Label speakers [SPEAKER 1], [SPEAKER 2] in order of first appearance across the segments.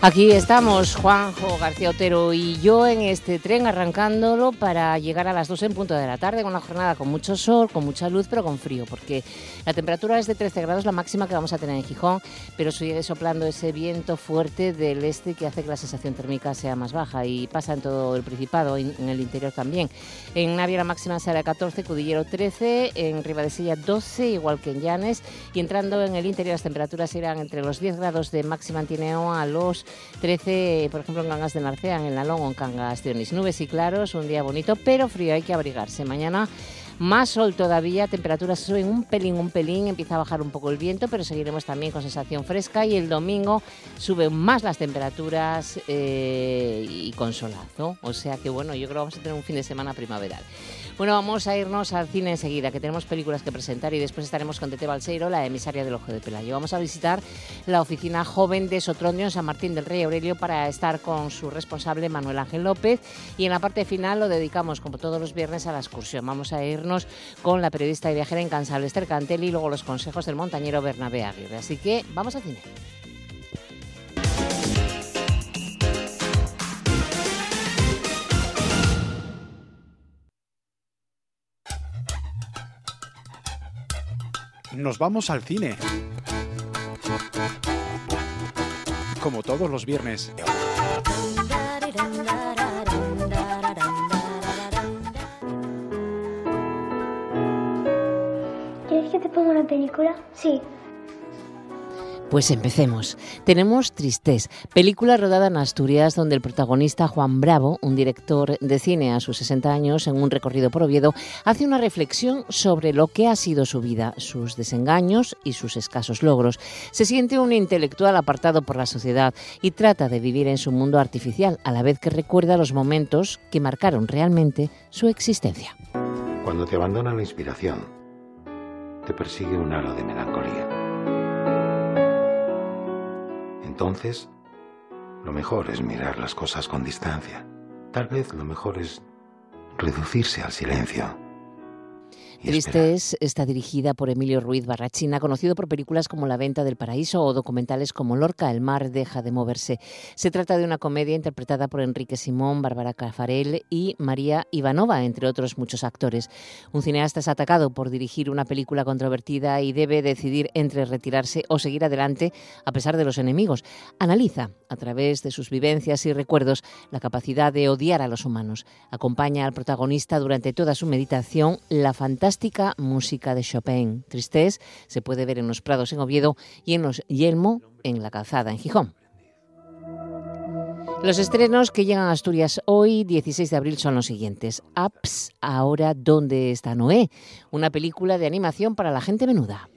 [SPEAKER 1] Aquí estamos, Juanjo García Otero y yo en este tren arrancándolo para llegar a las 2 en punto de la tarde, con una jornada con mucho sol, con mucha luz, pero con frío, porque la temperatura es de 13 grados, la máxima que vamos a tener en Gijón, pero sigue soplando ese viento fuerte del este que hace que la sensación térmica sea más baja y pasa en todo el Principado, en el interior también. En Navia la máxima será 14, Cudillero 13, en Ribadesella 12, igual que en Llanes, y entrando en el interior las temperaturas irán entre los 10 grados de máxima en Tineo a los 13, por ejemplo, en Cangas de Narcea, en Lalón o en Cangas de Onís. Nubes y claros, un día bonito, pero frío, hay que abrigarse. Mañana más sol todavía, temperaturas suben un pelín, un pelín, empieza a bajar un poco el viento, pero seguiremos también con sensación fresca y el domingo suben más las temperaturas eh, y con solazo. O sea que bueno, yo creo que vamos a tener un fin de semana primaveral. Bueno, vamos a irnos al cine enseguida, que tenemos películas que presentar y después estaremos con Tete Balseiro, la emisaria del Ojo de Pelayo. Vamos a visitar la oficina joven de Sotrondio en San Martín del Rey Aurelio para estar con su responsable Manuel Ángel López y en la parte final lo dedicamos, como todos los viernes, a la excursión. Vamos a irnos con la periodista y viajera incansable Esther Cantelli y luego los consejos del montañero Bernabé Aguirre. Así que vamos al cine.
[SPEAKER 2] Nos vamos al cine. Como todos los viernes.
[SPEAKER 3] ¿Quieres que te ponga una película? Sí.
[SPEAKER 1] Pues empecemos. Tenemos Tristes, película rodada en Asturias donde el protagonista Juan Bravo, un director de cine a sus 60 años en un recorrido por Oviedo, hace una reflexión sobre lo que ha sido su vida, sus desengaños y sus escasos logros. Se siente un intelectual apartado por la sociedad y trata de vivir en su mundo artificial, a la vez que recuerda los momentos que marcaron realmente su existencia.
[SPEAKER 4] Cuando te abandona la inspiración, te persigue un halo de melancolía. Entonces, lo mejor es mirar las cosas con distancia. Tal vez lo mejor es reducirse al silencio
[SPEAKER 1] Tristes está dirigida por Emilio Ruiz Barrachina, conocido por películas como La venta del paraíso o documentales como Lorca, el mar deja de moverse. Se trata de una comedia interpretada por Enrique Simón, Bárbara Cafarel y María Ivanova, entre otros muchos actores. Un cineasta es atacado por dirigir una película controvertida y debe decidir entre retirarse o seguir adelante a pesar de los enemigos. Analiza, a través de sus vivencias y recuerdos, la capacidad de odiar a los humanos. Acompaña al protagonista durante toda su meditación la fantástica música de Chopin. Tristés se puede ver en los Prados en Oviedo y en los Yelmo en la Calzada en Gijón. Los estrenos que llegan a Asturias hoy, 16 de abril, son los siguientes. Apps, ahora, ¿dónde está Noé? Una película de animación para la gente menuda.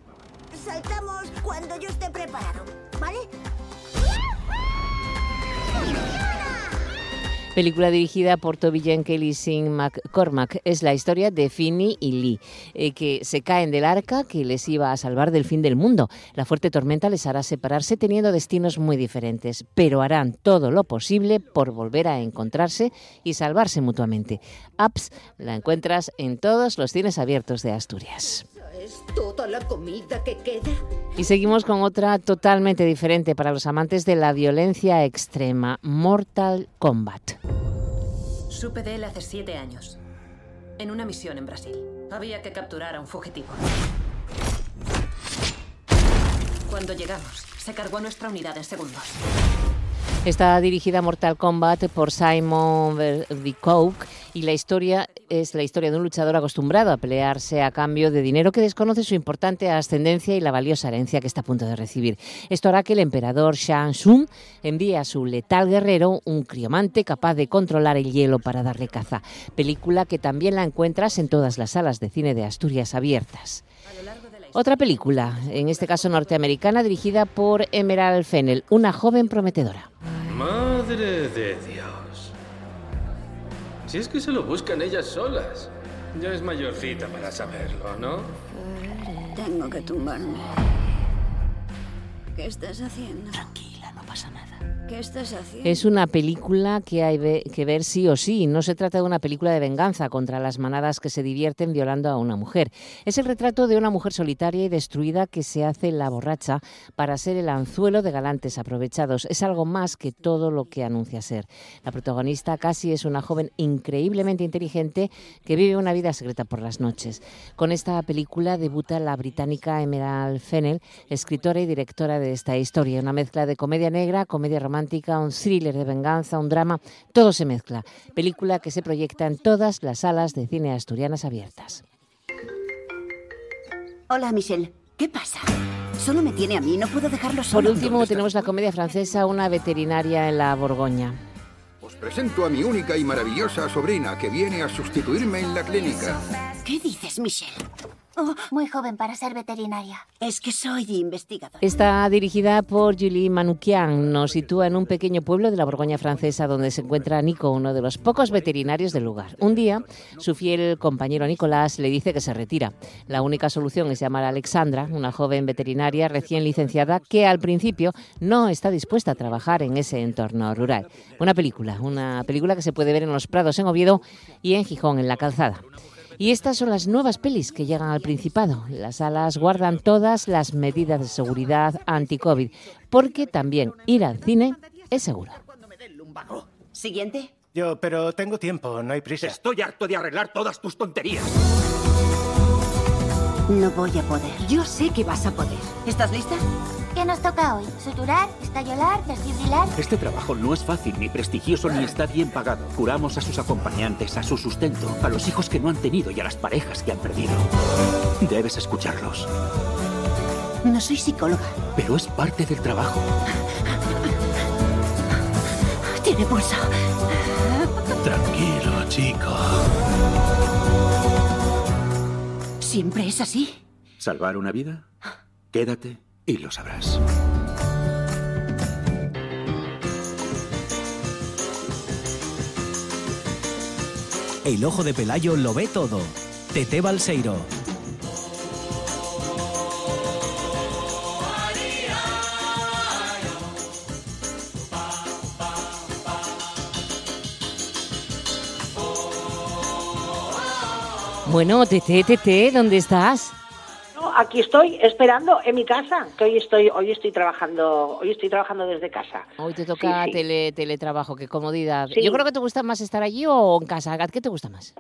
[SPEAKER 1] Película dirigida por Toby Jenkins y Sing McCormack. Es la historia de Finny y Lee, eh, que se caen del arca que les iba a salvar del fin del mundo. La fuerte tormenta les hará separarse teniendo destinos muy diferentes, pero harán todo lo posible por volver a encontrarse y salvarse mutuamente. Apps la encuentras en todos los cines abiertos de Asturias.
[SPEAKER 5] ¿Es toda la comida que queda?
[SPEAKER 1] Y seguimos con otra totalmente diferente para los amantes de la violencia extrema, Mortal Kombat.
[SPEAKER 6] Supe de él hace siete años, en una misión en Brasil. Había que capturar a un fugitivo. Cuando llegamos, se cargó a nuestra unidad en segundos.
[SPEAKER 1] Está dirigida Mortal Kombat por Simon Vercook y la historia es la historia de un luchador acostumbrado a pelearse a cambio de dinero que desconoce su importante ascendencia y la valiosa herencia que está a punto de recibir. Esto hará que el emperador Shang Tsung envíe a su letal guerrero un criomante capaz de controlar el hielo para darle caza. Película que también la encuentras en todas las salas de cine de Asturias abiertas. Otra película, en este caso norteamericana, dirigida por Emerald Fennel, una joven prometedora.
[SPEAKER 7] Madre de Dios. Si es que se lo buscan ellas solas. Ya es mayorcita para saberlo, ¿no?
[SPEAKER 8] Tengo que tumbarme. ¿Qué estás haciendo?
[SPEAKER 6] Tranquila, no pasa nada.
[SPEAKER 8] ¿Qué estás haciendo?
[SPEAKER 1] Es una película que hay que ver sí o sí. No se trata de una película de venganza contra las manadas que se divierten violando a una mujer. Es el retrato de una mujer solitaria y destruida que se hace la borracha para ser el anzuelo de galantes aprovechados. Es algo más que todo lo que anuncia ser. La protagonista casi es una joven increíblemente inteligente que vive una vida secreta por las noches. Con esta película debuta la británica Emerald Fennell, escritora y directora de esta historia. Una mezcla de comedia negra, comedia romántica, un thriller de venganza, un drama, todo se mezcla. Película que se proyecta en todas las salas de cine asturianas abiertas.
[SPEAKER 8] Hola, Michelle. ¿Qué pasa? Solo me tiene a mí, no puedo dejarlo solo.
[SPEAKER 1] Por último, tenemos la comedia francesa Una veterinaria en la Borgoña.
[SPEAKER 9] Os presento a mi única y maravillosa sobrina que viene a sustituirme en la clínica.
[SPEAKER 8] ¿Qué dices, Michelle?
[SPEAKER 3] Oh, muy joven para ser veterinaria.
[SPEAKER 8] Es que soy investigadora.
[SPEAKER 1] Está dirigida por Julie Manoukian. Nos sitúa en un pequeño pueblo de la Borgoña francesa donde se encuentra Nico, uno de los pocos veterinarios del lugar. Un día, su fiel compañero Nicolás le dice que se retira. La única solución es llamar a Alexandra, una joven veterinaria recién licenciada que al principio no está dispuesta a trabajar en ese entorno rural. Una película, una película que se puede ver en Los Prados en Oviedo y en Gijón en la Calzada. Y estas son las nuevas pelis que llegan al Principado. Las salas guardan todas las medidas de seguridad anti-COVID, porque también ir al cine es seguro.
[SPEAKER 8] Siguiente.
[SPEAKER 10] Yo, pero tengo tiempo, no hay prisa.
[SPEAKER 11] Estoy harto de arreglar todas tus tonterías.
[SPEAKER 8] No voy a poder. Yo sé que vas a poder. ¿Estás lista?
[SPEAKER 3] ¿Qué nos toca hoy? ¿Suturar? ¿Estallolar? ¿desfibrilar?
[SPEAKER 11] Este trabajo no es fácil, ni prestigioso, ni está bien pagado. Curamos a sus acompañantes, a su sustento, a los hijos que no han tenido y a las parejas que han perdido. Debes escucharlos.
[SPEAKER 8] No soy psicóloga.
[SPEAKER 11] Pero es parte del trabajo.
[SPEAKER 8] Tiene pulso.
[SPEAKER 12] Tranquilo, chico.
[SPEAKER 8] ¿Siempre es así?
[SPEAKER 11] ¿Salvar una vida? Quédate y lo sabrás.
[SPEAKER 13] El ojo de Pelayo lo ve todo. Tete Balseiro.
[SPEAKER 1] Bueno, Tete, Tete, ¿dónde estás?
[SPEAKER 14] No, aquí estoy esperando en mi casa, que hoy estoy hoy estoy trabajando, hoy estoy trabajando desde casa.
[SPEAKER 1] Hoy te toca
[SPEAKER 14] Sí, sí.
[SPEAKER 1] Tele, teletrabajo, qué comodidad.
[SPEAKER 14] Sí.
[SPEAKER 1] Yo creo que te gusta más estar allí o en casa. ¿Qué te gusta más?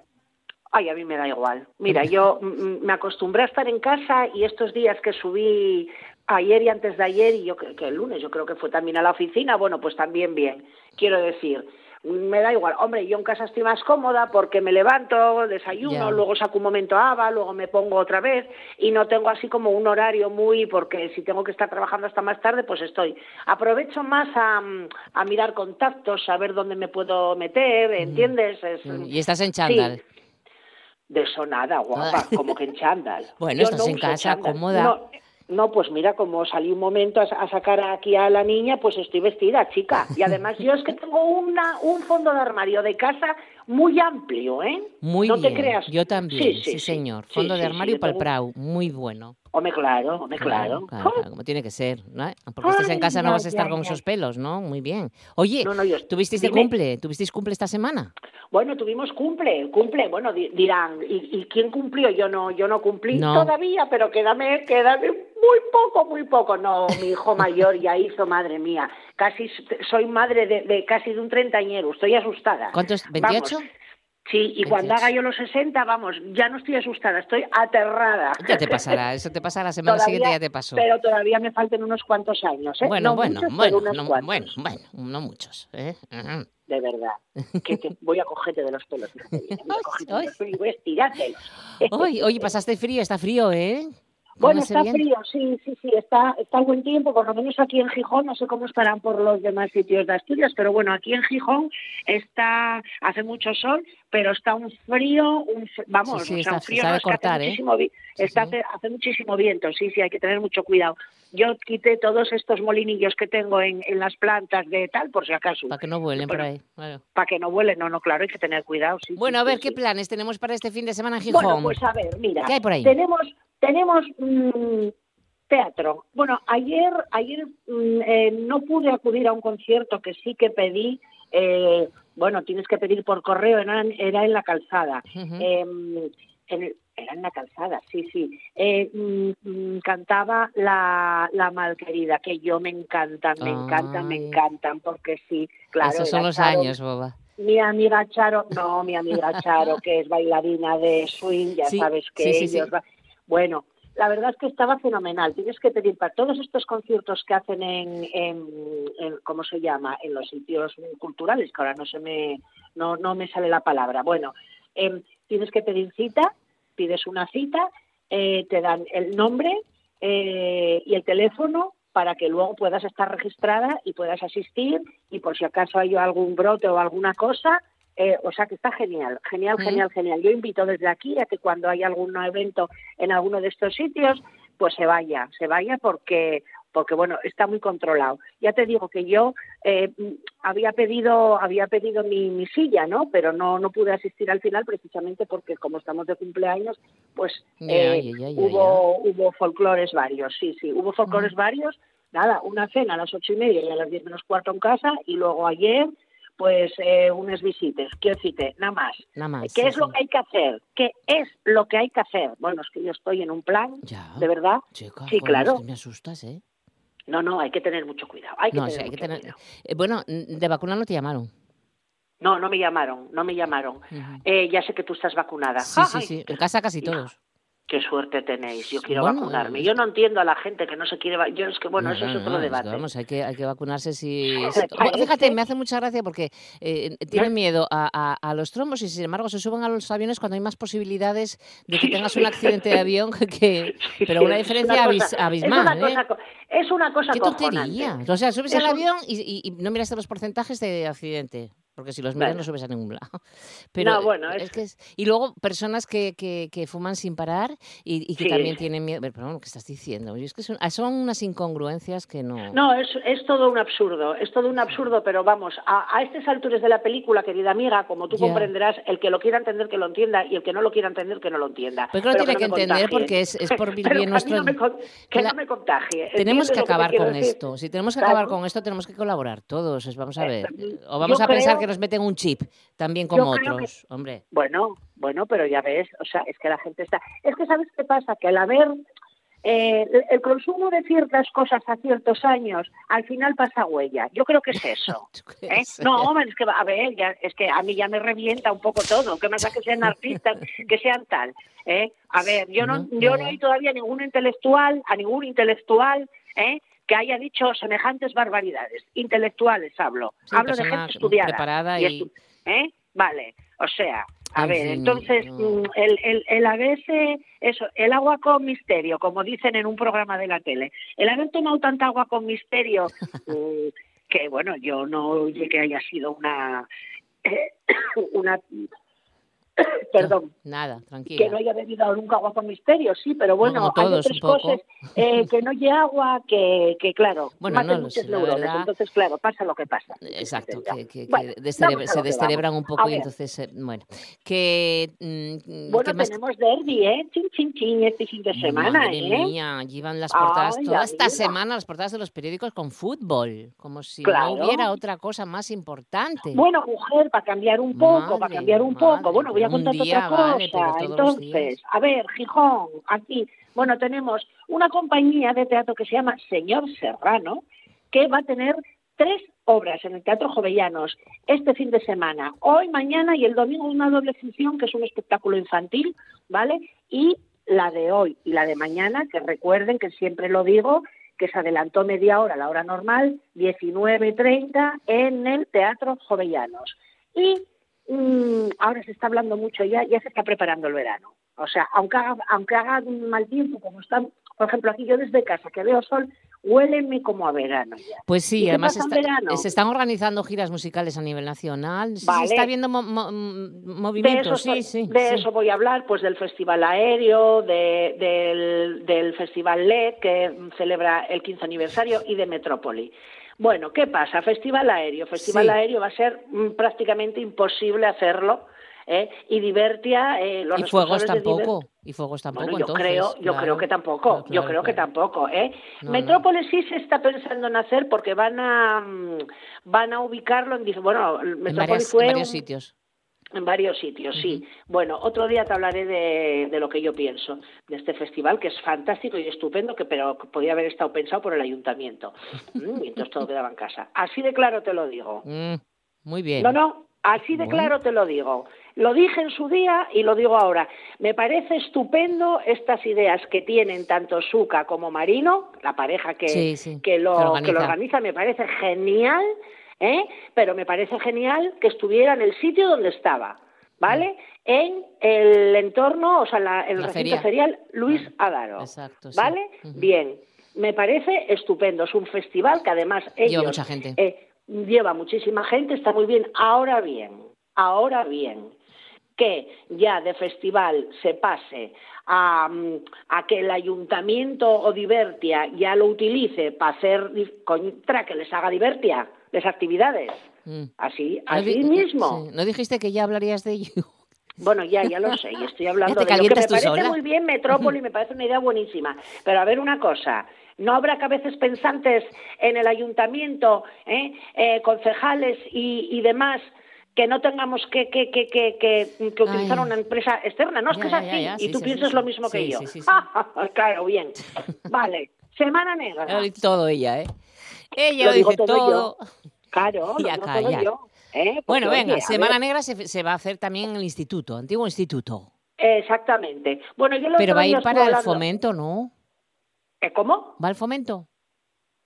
[SPEAKER 14] Ay, a mí me da igual. Mira, yo me acostumbré a estar en casa y estos días que subí ayer y antes de ayer y yo creo que el lunes, yo creo que fue también a la oficina, bueno, pues también bien. Quiero decir, me da igual. Hombre, yo en casa estoy más cómoda porque me levanto, desayuno, luego saco un momento a ABA, luego me pongo otra vez y no tengo así como un horario muy, porque si tengo que estar trabajando hasta más tarde, pues estoy. Aprovecho más a, mm, a mirar contactos, a ver dónde me puedo meter, ¿entiendes? Es-
[SPEAKER 1] Y estás en chándal.
[SPEAKER 14] Sí. De eso nada, guapa, como que en chándal.
[SPEAKER 1] Bueno,
[SPEAKER 14] Yo
[SPEAKER 1] estás
[SPEAKER 14] no
[SPEAKER 1] en casa,
[SPEAKER 14] chándal.
[SPEAKER 1] cómoda.
[SPEAKER 14] No, no, pues mira, como salí un momento a, a sacar aquí a la niña, pues estoy vestida, chica. Y además yo es que tengo una, un fondo de armario de casa muy amplio, ¿eh?
[SPEAKER 1] Muy
[SPEAKER 14] no
[SPEAKER 1] bien.
[SPEAKER 14] te creas.
[SPEAKER 1] Yo también,
[SPEAKER 14] Sí,
[SPEAKER 1] sí, señor. Fondo
[SPEAKER 14] sí,
[SPEAKER 1] de armario para el
[SPEAKER 14] tengo-
[SPEAKER 1] Prau, muy bueno.
[SPEAKER 14] Hombre, claro, hombre, claro.
[SPEAKER 1] Claro, claro, como tiene que ser, ¿no? Porque estás en casa, no vas a estar
[SPEAKER 14] ya,
[SPEAKER 1] con
[SPEAKER 14] ya.
[SPEAKER 1] esos pelos, ¿no? Muy bien. Oye,
[SPEAKER 14] No, no, yo-
[SPEAKER 1] ¿tuvisteis de cumple? ¿Tuvisteis cumple esta semana?
[SPEAKER 14] Bueno, tuvimos cumple, cumple, bueno, di- dirán, ¿y, y quién cumplió? Yo no, yo no cumplí todavía, pero quédame, quédame muy poco, muy poco. No, mi hijo mayor ya hizo, madre mía, casi soy madre de, de casi de un treintañero, estoy asustada.
[SPEAKER 1] ¿Cuántos?
[SPEAKER 14] Vamos,
[SPEAKER 1] ¿28?
[SPEAKER 14] Sí, y cuando
[SPEAKER 1] 28.
[SPEAKER 14] haga yo los 60, vamos, ya no estoy asustada, estoy aterrada.
[SPEAKER 1] Ya te pasará, eso te pasa la semana
[SPEAKER 14] Todavía-
[SPEAKER 1] siguiente, ya te pasó.
[SPEAKER 14] Pero todavía me faltan unos cuantos años, ¿eh?
[SPEAKER 1] Bueno,
[SPEAKER 14] No
[SPEAKER 1] bueno,
[SPEAKER 14] muchos,
[SPEAKER 1] bueno,
[SPEAKER 14] unos
[SPEAKER 1] no,
[SPEAKER 14] cuantos.
[SPEAKER 1] bueno, bueno, no muchos. ¿eh?
[SPEAKER 14] De verdad, que te voy a cogerte de los pelos. Voy a cogerte de los pelos y voy a estirártelos.
[SPEAKER 1] Oye, oye, pasaste frío, está frío, ¿eh?
[SPEAKER 14] Bueno, está frío, sí, sí, sí, está, está buen tiempo, por lo menos aquí en Gijón, no sé cómo estarán por los demás sitios de Asturias, pero bueno, aquí en Gijón está, hace mucho sol, pero está un frío, un, vamos,
[SPEAKER 1] sí,
[SPEAKER 14] o sea, un frío
[SPEAKER 1] sabe
[SPEAKER 14] no, es que
[SPEAKER 1] cortar,
[SPEAKER 14] hace,
[SPEAKER 1] ¿eh?
[SPEAKER 14] muchísimo, está, hace, hace muchísimo viento, sí, sí, hay que tener mucho cuidado. Yo quité todos estos molinillos que tengo en, en las plantas de tal, por si acaso,
[SPEAKER 1] Para que no vuelen por ahí. claro.
[SPEAKER 14] para que no vuelen, no, no, claro, hay que tener cuidado, sí.
[SPEAKER 1] Bueno,
[SPEAKER 14] sí,
[SPEAKER 1] a ver,
[SPEAKER 14] sí,
[SPEAKER 1] ¿qué
[SPEAKER 14] sí.
[SPEAKER 1] planes tenemos para este fin de semana en Gijón?
[SPEAKER 14] Bueno, pues a ver, mira,
[SPEAKER 1] ¿Qué hay por ahí?
[SPEAKER 14] tenemos tenemos mm, teatro. Bueno, ayer ayer mm, eh, no pude acudir a un concierto que sí que pedí. eh, bueno, tienes que pedir por correo, era, en- era en la calzada. Eh, en el- era en la calzada, sí, sí. Eh, mm, mm, cantaba la, la malquerida, que yo me encantan, me encantan, me encantan, porque sí, claro.
[SPEAKER 1] Esos son los
[SPEAKER 14] Charo-
[SPEAKER 1] años, boba.
[SPEAKER 14] mi amiga Charo, no, mi amiga Charo, que es bailarina de swing, ya
[SPEAKER 1] Sí,
[SPEAKER 14] sabes que
[SPEAKER 1] sí, sí, sí.
[SPEAKER 14] ellos va- Bueno, la verdad es que estaba fenomenal. Tienes que pedir para todos estos conciertos que hacen en, en, ¿cómo se llama? En los sitios culturales, que ahora no se me, no, no me sale la palabra. Bueno, em, tienes que pedir cita, pides una cita, eh, te dan el nombre eh, y el teléfono para que luego puedas estar registrada y puedas asistir y por si acaso hay algún brote o alguna cosa, eh, o sea que está genial, genial,
[SPEAKER 1] Mm.
[SPEAKER 14] genial, genial. Yo invito desde aquí a que cuando hay algún evento en alguno de estos sitios, pues se vaya, se vaya porque porque bueno está muy controlado. Ya te digo que yo eh, mm, había pedido había pedido mi, mi silla, ¿no? Pero no no pude asistir al final precisamente porque como estamos de cumpleaños, pues eh, hubo hubo folclores varios, sí, sí, hubo folclores varios. Nada, una cena a las ocho y media y a las diez menos cuarto en casa y luego ayer pues eh, unas visitas, quiero decirte, nada más.
[SPEAKER 1] Nada más.
[SPEAKER 14] ¿Qué
[SPEAKER 1] sí,
[SPEAKER 14] es lo
[SPEAKER 1] sí.
[SPEAKER 14] que hay que hacer? ¿Qué es lo que hay que hacer? Bueno, es que yo estoy en un plan,
[SPEAKER 1] Ya.
[SPEAKER 14] de verdad.
[SPEAKER 1] Chica,
[SPEAKER 14] sí, claro.
[SPEAKER 1] es que me asustas, ¿eh?
[SPEAKER 14] No, no, hay que tener mucho cuidado. Hay que
[SPEAKER 1] No,
[SPEAKER 14] tener
[SPEAKER 1] sí, hay que tener...
[SPEAKER 14] cuidado.
[SPEAKER 1] Eh, bueno, de vacuna no te llamaron.
[SPEAKER 14] No, no me llamaron, no me llamaron. Eh, ya sé que tú estás vacunada.
[SPEAKER 1] Sí, sí,
[SPEAKER 14] Ay,
[SPEAKER 1] sí. En casa casi todos.
[SPEAKER 14] Qué suerte tenéis. Yo quiero
[SPEAKER 1] Bueno,
[SPEAKER 14] vacunarme. Yo no entiendo a la gente que no se quiere. Yo es que bueno,
[SPEAKER 1] No,
[SPEAKER 14] eso es otro
[SPEAKER 1] no,
[SPEAKER 14] debate.
[SPEAKER 1] vamos, hay que, hay que vacunarse si...
[SPEAKER 14] Parece-
[SPEAKER 1] Fíjate, me hace mucha gracia porque eh, tienen miedo a, a- a los trombos y sin embargo se suben a los aviones cuando hay más posibilidades de que tengas un accidente de avión que... Pero una diferencia
[SPEAKER 14] una
[SPEAKER 1] abis- abismal,
[SPEAKER 14] es una
[SPEAKER 1] ¿eh?
[SPEAKER 14] cosa, co- es una cosa
[SPEAKER 1] ¡Qué tontería! O sea, subes
[SPEAKER 14] Es
[SPEAKER 1] al
[SPEAKER 14] un-
[SPEAKER 1] avión y, y- y no miraste los porcentajes de accidente. Porque si los miras
[SPEAKER 14] Bueno.
[SPEAKER 1] no subes a ningún lado. Pero
[SPEAKER 14] No, bueno,
[SPEAKER 1] es...
[SPEAKER 14] es-
[SPEAKER 1] que es- Y luego personas que, que, que fuman sin parar y, y que
[SPEAKER 14] Sí.
[SPEAKER 1] también tienen miedo. Pero bueno, ¿qué estás diciendo? Es que son, son unas incongruencias que no...
[SPEAKER 14] No, es, es todo un absurdo, es todo un absurdo, pero vamos, a, a estas alturas de la película, querida amiga, como tú
[SPEAKER 1] Ya.
[SPEAKER 14] comprenderás, el que lo quiera entender que lo entienda y el que no lo quiera entender que no lo entienda.
[SPEAKER 1] Pero que lo tiene
[SPEAKER 14] no
[SPEAKER 1] que
[SPEAKER 14] me
[SPEAKER 1] entender porque es- es por
[SPEAKER 14] mí
[SPEAKER 1] nuestro-
[SPEAKER 14] no me con- que
[SPEAKER 1] La-
[SPEAKER 14] no me contagie.
[SPEAKER 1] Tenemos
[SPEAKER 14] ¿entiendes
[SPEAKER 1] que acabar con
[SPEAKER 14] decir?
[SPEAKER 1] esto. Si tenemos que
[SPEAKER 14] Claro.
[SPEAKER 1] acabar con esto, tenemos que colaborar todos. Vamos a ver.
[SPEAKER 14] Eh,
[SPEAKER 1] O vamos a pensar
[SPEAKER 14] creo-
[SPEAKER 1] que nos meten un chip también como
[SPEAKER 14] yo
[SPEAKER 1] otros. Hombre.
[SPEAKER 14] Bueno, bueno, pero ya ves, o sea, es que la gente está... Es que ¿sabes qué pasa? Que al haber... eh, el- el consumo de ciertas cosas a ciertos años al final pasa huella. Yo creo que es eso. ¿eh? No, hombre, es que a ver, ya, es que a mí ya me revienta un poco todo. ¿Qué más da que sean artistas, que sean tal? ¿eh? A ver, yo no, yo no hay todavía ningún intelectual, a ningún intelectual, ¿eh? Que haya dicho semejantes barbaridades. Intelectuales hablo.
[SPEAKER 1] Sí,
[SPEAKER 14] hablo de gente estudiada.
[SPEAKER 1] preparada
[SPEAKER 14] y estu- ¿eh? Vale, o sea, a ver, entonces
[SPEAKER 1] no.
[SPEAKER 14] mm, el, el, el haberse, eso, el agua con misterio, como dicen en un programa de la tele, el haber tomado tanta agua con misterio, mm, que bueno, yo no oye que haya sido una, eh, una, perdón,
[SPEAKER 1] Nada,
[SPEAKER 14] que
[SPEAKER 1] tranquila.
[SPEAKER 14] no haya bebido nunca agua con misterio, sí, pero bueno, hay otras cosas eh, que no lleve agua, que, que claro,
[SPEAKER 1] Bueno, no
[SPEAKER 14] muchas
[SPEAKER 1] sé, la
[SPEAKER 14] neuronas,
[SPEAKER 1] verdad.
[SPEAKER 14] entonces claro, pasa lo que pasa.
[SPEAKER 1] Exacto, que, que- que
[SPEAKER 14] Bueno,
[SPEAKER 1] se
[SPEAKER 14] que
[SPEAKER 1] descerebran un poco y entonces, eh, bueno, que... mm,
[SPEAKER 14] Bueno,
[SPEAKER 1] ¿qué más?
[SPEAKER 14] tenemos derby, ¿eh? Chin, chin, chin, este fin de semana,
[SPEAKER 1] Madre
[SPEAKER 14] ¿eh?
[SPEAKER 1] mía, llevan las portadas
[SPEAKER 14] Ay,
[SPEAKER 1] toda esta semana, las portadas de los periódicos con fútbol, como si
[SPEAKER 14] Claro.
[SPEAKER 1] no hubiera otra cosa más importante.
[SPEAKER 14] Bueno, mujer, para cambiar un poco, para cambiar un
[SPEAKER 1] madre,
[SPEAKER 14] poco. Bueno, voy a
[SPEAKER 1] día
[SPEAKER 14] otra cosa.
[SPEAKER 1] vale.
[SPEAKER 14] Entonces, a ver, Gijón, aquí, bueno, tenemos una compañía de teatro que se llama Señor Serrano, que va a tener tres obras en el Teatro Jovellanos este fin de semana, hoy, mañana y el domingo una doble función que es un espectáculo infantil, ¿vale? Y la de hoy y la de mañana, que recuerden que siempre lo digo, que se adelantó media hora la hora normal, 19.30 en el Teatro Jovellanos. Y mm, ahora se está hablando mucho ya, ya se está preparando el verano. O sea, aunque haga, aunque haga mal tiempo, como está, por ejemplo, aquí yo desde casa que veo sol, huéleme como a verano ya.
[SPEAKER 1] Pues sí,
[SPEAKER 14] ¿Y qué
[SPEAKER 1] además está- se están organizando giras musicales a nivel nacional.
[SPEAKER 14] Vale.
[SPEAKER 1] Se está viendo mo- mo-
[SPEAKER 14] de
[SPEAKER 1] movimiento,
[SPEAKER 14] eso,
[SPEAKER 1] sí,
[SPEAKER 14] soy-
[SPEAKER 1] sí.
[SPEAKER 14] de
[SPEAKER 1] sí.
[SPEAKER 14] eso voy a hablar, pues del Festival Aéreo, de- del, del Festival LED, que celebra el 15 aniversario, y de Metrópoli. Bueno, ¿qué pasa? Festival Aéreo. Festival
[SPEAKER 1] Sí.
[SPEAKER 14] Aéreo va a ser mm, prácticamente imposible hacerlo. ¿eh? Y Divertia, eh, los
[SPEAKER 1] Y fuegos tampoco. Y fuegos tampoco,
[SPEAKER 14] Bueno, yo
[SPEAKER 1] entonces.
[SPEAKER 14] creo, yo
[SPEAKER 1] claro.
[SPEAKER 14] creo que tampoco,
[SPEAKER 1] Claro,
[SPEAKER 14] yo
[SPEAKER 1] claro,
[SPEAKER 14] creo que tampoco, ¿eh?
[SPEAKER 1] No, no.
[SPEAKER 14] Metrópolis sí se está pensando en hacer porque van a mm, van a ubicarlo en bueno,
[SPEAKER 1] En,
[SPEAKER 14] Metrópolis
[SPEAKER 1] varias-
[SPEAKER 14] fue
[SPEAKER 1] en varios
[SPEAKER 14] un-
[SPEAKER 1] sitios.
[SPEAKER 14] En varios sitios, sí. Bueno, otro día te hablaré de, de lo que yo pienso de este festival, que es fantástico y estupendo, que pero que podía haber estado pensado por el ayuntamiento. Mm, y entonces todo quedaba en casa. Así de claro te lo digo.
[SPEAKER 1] Mm, muy bien.
[SPEAKER 14] No, no, así de claro te lo digo. Lo dije en su día y lo digo ahora. Me parece estupendo estas ideas que tienen tanto Suca como Marino, la pareja que,
[SPEAKER 1] Sí, sí,
[SPEAKER 14] que, lo,
[SPEAKER 1] que lo
[SPEAKER 14] que lo
[SPEAKER 1] organiza.
[SPEAKER 14] organiza, me parece genial, ¿eh? pero me parece genial que estuviera en el sitio donde estaba, ¿vale? En el entorno, o sea, la- en el
[SPEAKER 1] La
[SPEAKER 14] recinto
[SPEAKER 1] feria.
[SPEAKER 14] ferial Luis Adaro,
[SPEAKER 1] Exacto, sí.
[SPEAKER 14] ¿vale? Bien, me parece estupendo. Es un festival que además ellos
[SPEAKER 1] mucha gente.
[SPEAKER 14] eh, lleva muchísima gente, está muy bien. Ahora bien, ahora bien, que ya de festival se pase a, mm, a que el ayuntamiento o Divertia ya lo utilice para hacer contra que les haga Divertia las actividades.
[SPEAKER 1] Mm.
[SPEAKER 14] Así,
[SPEAKER 1] No
[SPEAKER 14] así
[SPEAKER 1] di-
[SPEAKER 14] mismo.
[SPEAKER 1] sí, ¿No dijiste que ya hablarías de ello?
[SPEAKER 14] Bueno, ya, ya lo sé, y estoy hablando de lo que me parece
[SPEAKER 1] sola.
[SPEAKER 14] muy bien Metrópoli, me parece una idea buenísima. Pero a ver una cosa, ¿no habrá cabezas pensantes en el ayuntamiento, eh, eh, concejales y, y demás, que no tengamos que, que, que, que, utilizar
[SPEAKER 1] Ay.
[SPEAKER 14] una empresa externa? No, es
[SPEAKER 1] Ya,
[SPEAKER 14] que es así,
[SPEAKER 1] ya, ya,
[SPEAKER 14] y
[SPEAKER 1] sí,
[SPEAKER 14] tú
[SPEAKER 1] sí,
[SPEAKER 14] piensas
[SPEAKER 1] sí,
[SPEAKER 14] lo mismo que yo. claro, bien. Vale, Semana Negra.
[SPEAKER 1] Todo ella, ¿eh? Ella
[SPEAKER 14] Lo
[SPEAKER 1] dice
[SPEAKER 14] todo
[SPEAKER 1] todo.
[SPEAKER 14] Claro, yo. ¿eh?
[SPEAKER 1] Bueno, venga,
[SPEAKER 14] oye,
[SPEAKER 1] Semana Negra se, se va a hacer también en el instituto, antiguo instituto.
[SPEAKER 14] Exactamente. Bueno, yo
[SPEAKER 1] Pero va a ir para el
[SPEAKER 14] hablando-
[SPEAKER 1] fomento, ¿no?
[SPEAKER 14] ¿Eh, ¿Cómo?
[SPEAKER 1] ¿Va al fomento?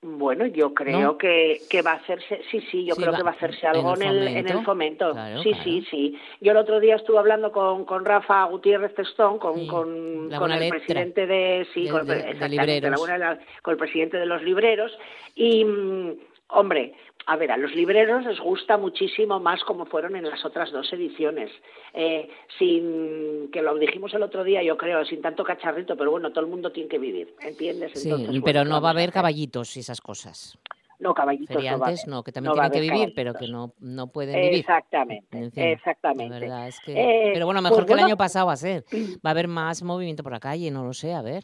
[SPEAKER 14] Bueno, yo creo
[SPEAKER 1] ¿No?
[SPEAKER 14] que, que va a hacerse, sí, sí, yo
[SPEAKER 1] Sí,
[SPEAKER 14] creo
[SPEAKER 1] va-
[SPEAKER 14] que va a hacerse algo en el, en el
[SPEAKER 1] fomento.
[SPEAKER 14] fomento.
[SPEAKER 1] Claro,
[SPEAKER 14] sí,
[SPEAKER 1] claro.
[SPEAKER 14] sí, sí. Yo el otro día estuve hablando con, con Rafa Gutiérrez Testón, con,
[SPEAKER 1] Sí,
[SPEAKER 14] con, el
[SPEAKER 1] letra
[SPEAKER 14] presidente de, sí,
[SPEAKER 1] de-
[SPEAKER 14] con, el-
[SPEAKER 1] de- de
[SPEAKER 14] la con el presidente de los libreros y mm, hombre, a ver, a los libreros les gusta muchísimo más como fueron en las otras dos ediciones, Eh, sin que lo dijimos el otro día, yo creo, sin tanto cacharrito, pero bueno, todo el mundo tiene que vivir, ¿entiendes?
[SPEAKER 1] Sí,
[SPEAKER 14] Entonces,
[SPEAKER 1] pero
[SPEAKER 14] ¿qué
[SPEAKER 1] no va a haber caballitos y esas cosas.
[SPEAKER 14] No, caballitos no va
[SPEAKER 1] Feriantes no, que también
[SPEAKER 14] No
[SPEAKER 1] tienen que vivir, pero que no, no pueden vivir.
[SPEAKER 14] Exactamente,
[SPEAKER 1] En fin,
[SPEAKER 14] exactamente.
[SPEAKER 1] La verdad es que...
[SPEAKER 14] Eh,
[SPEAKER 1] pero bueno, mejor
[SPEAKER 14] pues
[SPEAKER 1] que el año pasado va a ser. Va a haber más movimiento por la calle, no lo sé, a ver.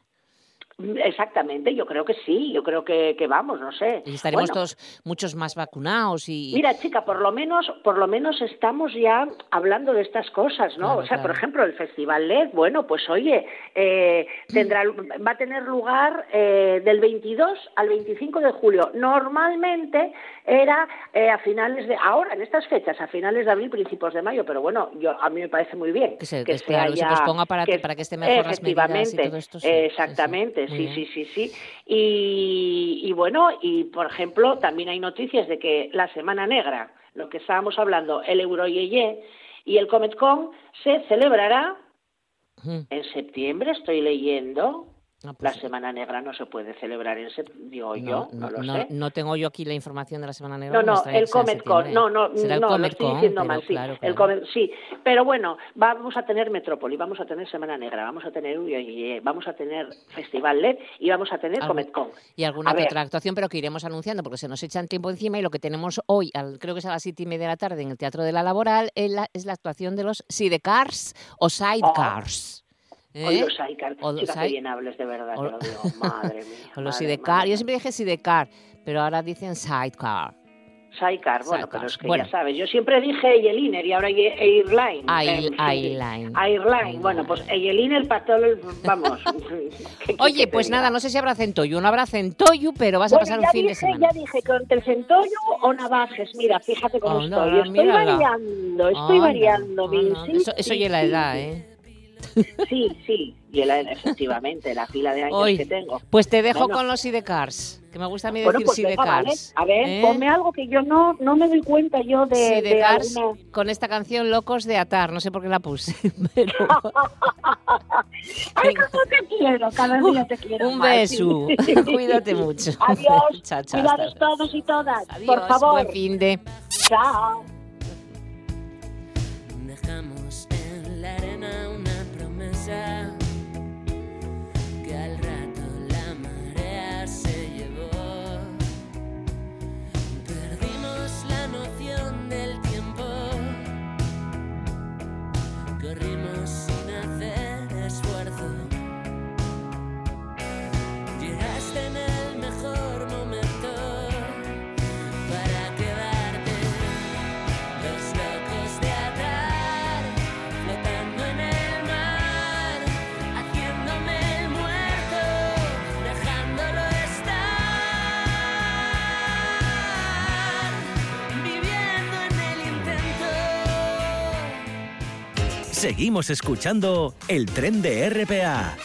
[SPEAKER 14] Exactamente, yo creo que sí, yo creo que, que vamos, no sé.
[SPEAKER 1] Y estaremos
[SPEAKER 14] Bueno,
[SPEAKER 1] todos muchos más vacunados y...
[SPEAKER 14] Mira, chica, por lo menos, por lo menos estamos ya hablando de estas cosas, ¿no?
[SPEAKER 1] Claro,
[SPEAKER 14] o sea, por ejemplo, el Festival LED, bueno, pues oye, eh, tendrá, va a tener lugar eh, del 22 al 25 de julio. Normalmente era eh, a finales de, ahora en estas fechas, a finales de abril, principios de mayo, pero bueno, yo a mí me parece muy bien
[SPEAKER 1] Que se-
[SPEAKER 14] que
[SPEAKER 1] que
[SPEAKER 14] sea
[SPEAKER 1] claro, que se posponga para que- para que esté mejor las medidas y todo esto, sí, sí, sí.
[SPEAKER 14] Sí, sí, sí, sí. Y, y bueno, y por ejemplo, también hay noticias de que la Semana Negra, lo que estábamos hablando, el Euroyeye y el CometCon se celebrará en septiembre, estoy leyendo.
[SPEAKER 1] Ah,
[SPEAKER 14] La
[SPEAKER 1] pues,
[SPEAKER 14] Semana Negra no se puede celebrar en septiembre, digo
[SPEAKER 1] no,
[SPEAKER 14] yo,
[SPEAKER 1] no,
[SPEAKER 14] no, lo
[SPEAKER 1] no-
[SPEAKER 14] sé.
[SPEAKER 1] no tengo yo aquí la información de la Semana Negra.
[SPEAKER 14] No, no, el CometCon,
[SPEAKER 1] septiembre.
[SPEAKER 14] no, no,
[SPEAKER 1] Será el
[SPEAKER 14] no, lo estoy diciendo mal, sí,
[SPEAKER 1] claro,
[SPEAKER 14] el
[SPEAKER 1] claro.
[SPEAKER 14] Comet- sí, pero bueno, vamos a tener Metrópoli, vamos a tener Semana Negra, vamos a tener vamos a tener Festival LED y vamos a tener
[SPEAKER 1] Algo-
[SPEAKER 14] CometCon.
[SPEAKER 1] Y alguna que otra actuación, pero que iremos anunciando porque se nos echan tiempo encima y lo que tenemos hoy, al- creo que es a las siete y media de la tarde en el Teatro de la Laboral, es la, es la actuación de los sidecars o sidecars. ¿Eh?
[SPEAKER 14] Los Sidecar,
[SPEAKER 1] O los
[SPEAKER 14] chica, que bien hables de verdad,
[SPEAKER 1] o-
[SPEAKER 14] te lo digo, madre mía.
[SPEAKER 1] O los
[SPEAKER 14] madre.
[SPEAKER 1] Yo siempre dije sidecar, pero ahora dicen sidecar.
[SPEAKER 14] Sidecar, bueno,
[SPEAKER 1] Sidecar,
[SPEAKER 14] pero es que
[SPEAKER 1] bueno.
[SPEAKER 14] ya sabes, yo siempre dije Eyeliner y ahora Air- Airline.
[SPEAKER 1] Air-
[SPEAKER 14] En fin,
[SPEAKER 1] Airline.
[SPEAKER 14] Airline, bueno, pues Eyeliner para todo el... Vamos. ¿qué
[SPEAKER 1] Oye,
[SPEAKER 14] que
[SPEAKER 1] pues nada, no sé si habrá centollo. No habrá centollo, pero vas a pasar un fin de
[SPEAKER 14] dije,
[SPEAKER 1] semana.
[SPEAKER 14] Ya dije, con el centollo o navajes, mira, fíjate cómo
[SPEAKER 1] Oh, no,
[SPEAKER 14] estoy. Estoy
[SPEAKER 1] mírala.
[SPEAKER 14] variando, estoy variando. Vinci,
[SPEAKER 1] Eso, eso
[SPEAKER 14] sí,
[SPEAKER 1] ya es la
[SPEAKER 14] sí,
[SPEAKER 1] edad,
[SPEAKER 14] sí.
[SPEAKER 1] ¿eh?
[SPEAKER 14] Sí, sí, y la, efectivamente, la pila de años
[SPEAKER 1] Hoy,
[SPEAKER 14] que tengo.
[SPEAKER 1] pues te dejo
[SPEAKER 14] Bueno.
[SPEAKER 1] con los sidecars, que me gusta a mí
[SPEAKER 14] Bueno,
[SPEAKER 1] decir
[SPEAKER 14] pues vale.
[SPEAKER 1] sidecars.
[SPEAKER 14] A ver,
[SPEAKER 1] ¿eh?
[SPEAKER 14] ponme algo que yo no, no me doy cuenta yo de, de
[SPEAKER 1] Sidecars
[SPEAKER 14] alguna...
[SPEAKER 1] con esta canción Locos de Atar, no sé por qué la puse, pero
[SPEAKER 12] Ay, cómo te quiero, cada día te quiero
[SPEAKER 1] Un
[SPEAKER 12] más.
[SPEAKER 1] beso. Cuídate mucho.
[SPEAKER 12] Adiós.
[SPEAKER 1] Chao, chao,
[SPEAKER 12] Cuidados todos y todas.
[SPEAKER 1] Adiós,
[SPEAKER 12] Por favor.
[SPEAKER 1] Buen fin de.
[SPEAKER 12] Chao.
[SPEAKER 13] Seguimos escuchando el tren de RPA.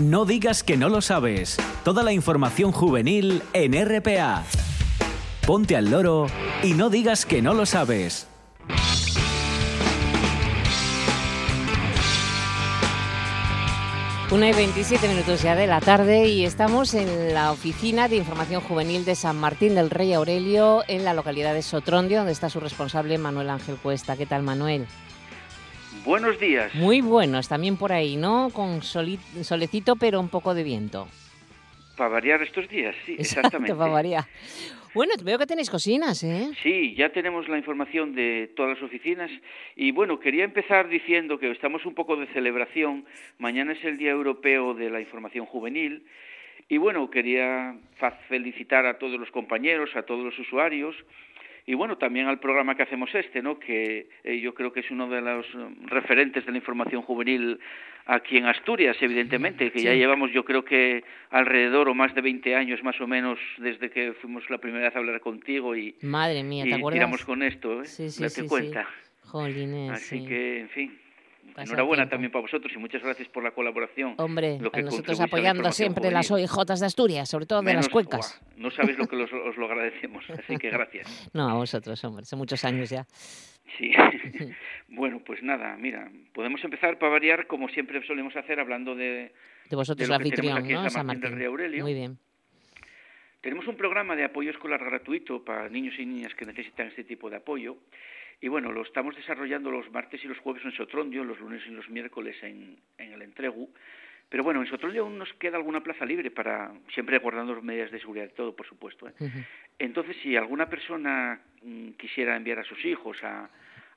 [SPEAKER 13] No digas que no lo sabes. Toda la información juvenil en RPA. Ponte al loro y no digas que no lo sabes.
[SPEAKER 1] Una y 27 minutos ya de la tarde y estamos en la oficina de información juvenil de San Martín del Rey Aurelio en la localidad de Sotrondio, donde está su responsable Manuel Ángel Cuesta. ¿Qué tal, Manuel?
[SPEAKER 15] Buenos días.
[SPEAKER 1] Muy buenos, también por ahí, ¿no? Con solecito, pero un poco de viento.
[SPEAKER 15] Para variar estos días, sí,
[SPEAKER 1] Exacto,
[SPEAKER 15] exactamente.
[SPEAKER 1] para variar. Bueno, veo que tenéis cocinas, ¿eh?
[SPEAKER 15] Sí, ya tenemos la información de todas las oficinas y bueno, quería empezar diciendo que estamos un poco de celebración. Mañana es el Día Europeo de la Información Juvenil y bueno, quería felicitar a todos los compañeros, a todos los usuarios y bueno, también al programa que hacemos este, ¿no? Que eh, yo creo que es uno de los eh, referentes de la información juvenil aquí en Asturias, evidentemente, que ya llevamos yo creo que alrededor o más de 20 años más o menos desde que fuimos la primera vez a hablar contigo y,
[SPEAKER 1] Madre mía, ¿te
[SPEAKER 15] y
[SPEAKER 1] acuerdas?
[SPEAKER 15] tiramos con esto, ¿eh?
[SPEAKER 1] Sí, sí,
[SPEAKER 15] Date
[SPEAKER 1] sí, sí.
[SPEAKER 15] cuenta.
[SPEAKER 1] Jolines,
[SPEAKER 15] Así
[SPEAKER 1] sí.
[SPEAKER 15] que, en fin, enhorabuena
[SPEAKER 1] tiempo.
[SPEAKER 15] también para vosotros y muchas gracias por la colaboración.
[SPEAKER 1] Hombre,
[SPEAKER 15] lo que
[SPEAKER 1] a nosotros
[SPEAKER 15] a la
[SPEAKER 1] apoyando
[SPEAKER 15] información
[SPEAKER 1] siempre las. OIJ de Asturias, sobre todo de las
[SPEAKER 15] Menos-
[SPEAKER 1] cuencas.
[SPEAKER 15] buah, no sabéis lo que los- os lo agradecemos, así que gracias.
[SPEAKER 1] No, a vosotros, hombre, son muchos años ya.
[SPEAKER 15] Sí. bueno, pues nada, mira, podemos empezar para variar como siempre solemos hacer hablando de,
[SPEAKER 1] De vosotros,
[SPEAKER 15] de tenemos
[SPEAKER 1] anfitrión,
[SPEAKER 15] aquí
[SPEAKER 1] ¿no?
[SPEAKER 15] San Martín
[SPEAKER 1] Martín. Muy bien.
[SPEAKER 15] Tenemos un programa de apoyo escolar gratuito para niños y niñas que necesitan este tipo de apoyo. Y bueno, lo estamos desarrollando los martes y los jueves en Sotrondio, los lunes y los miércoles en, en el Entregu. Pero bueno, en Sotrondio aún nos queda alguna plaza libre para, siempre guardando las medidas de seguridad y todo, por supuesto. ¿eh? Entonces, si alguna persona mm, quisiera enviar a sus hijos a,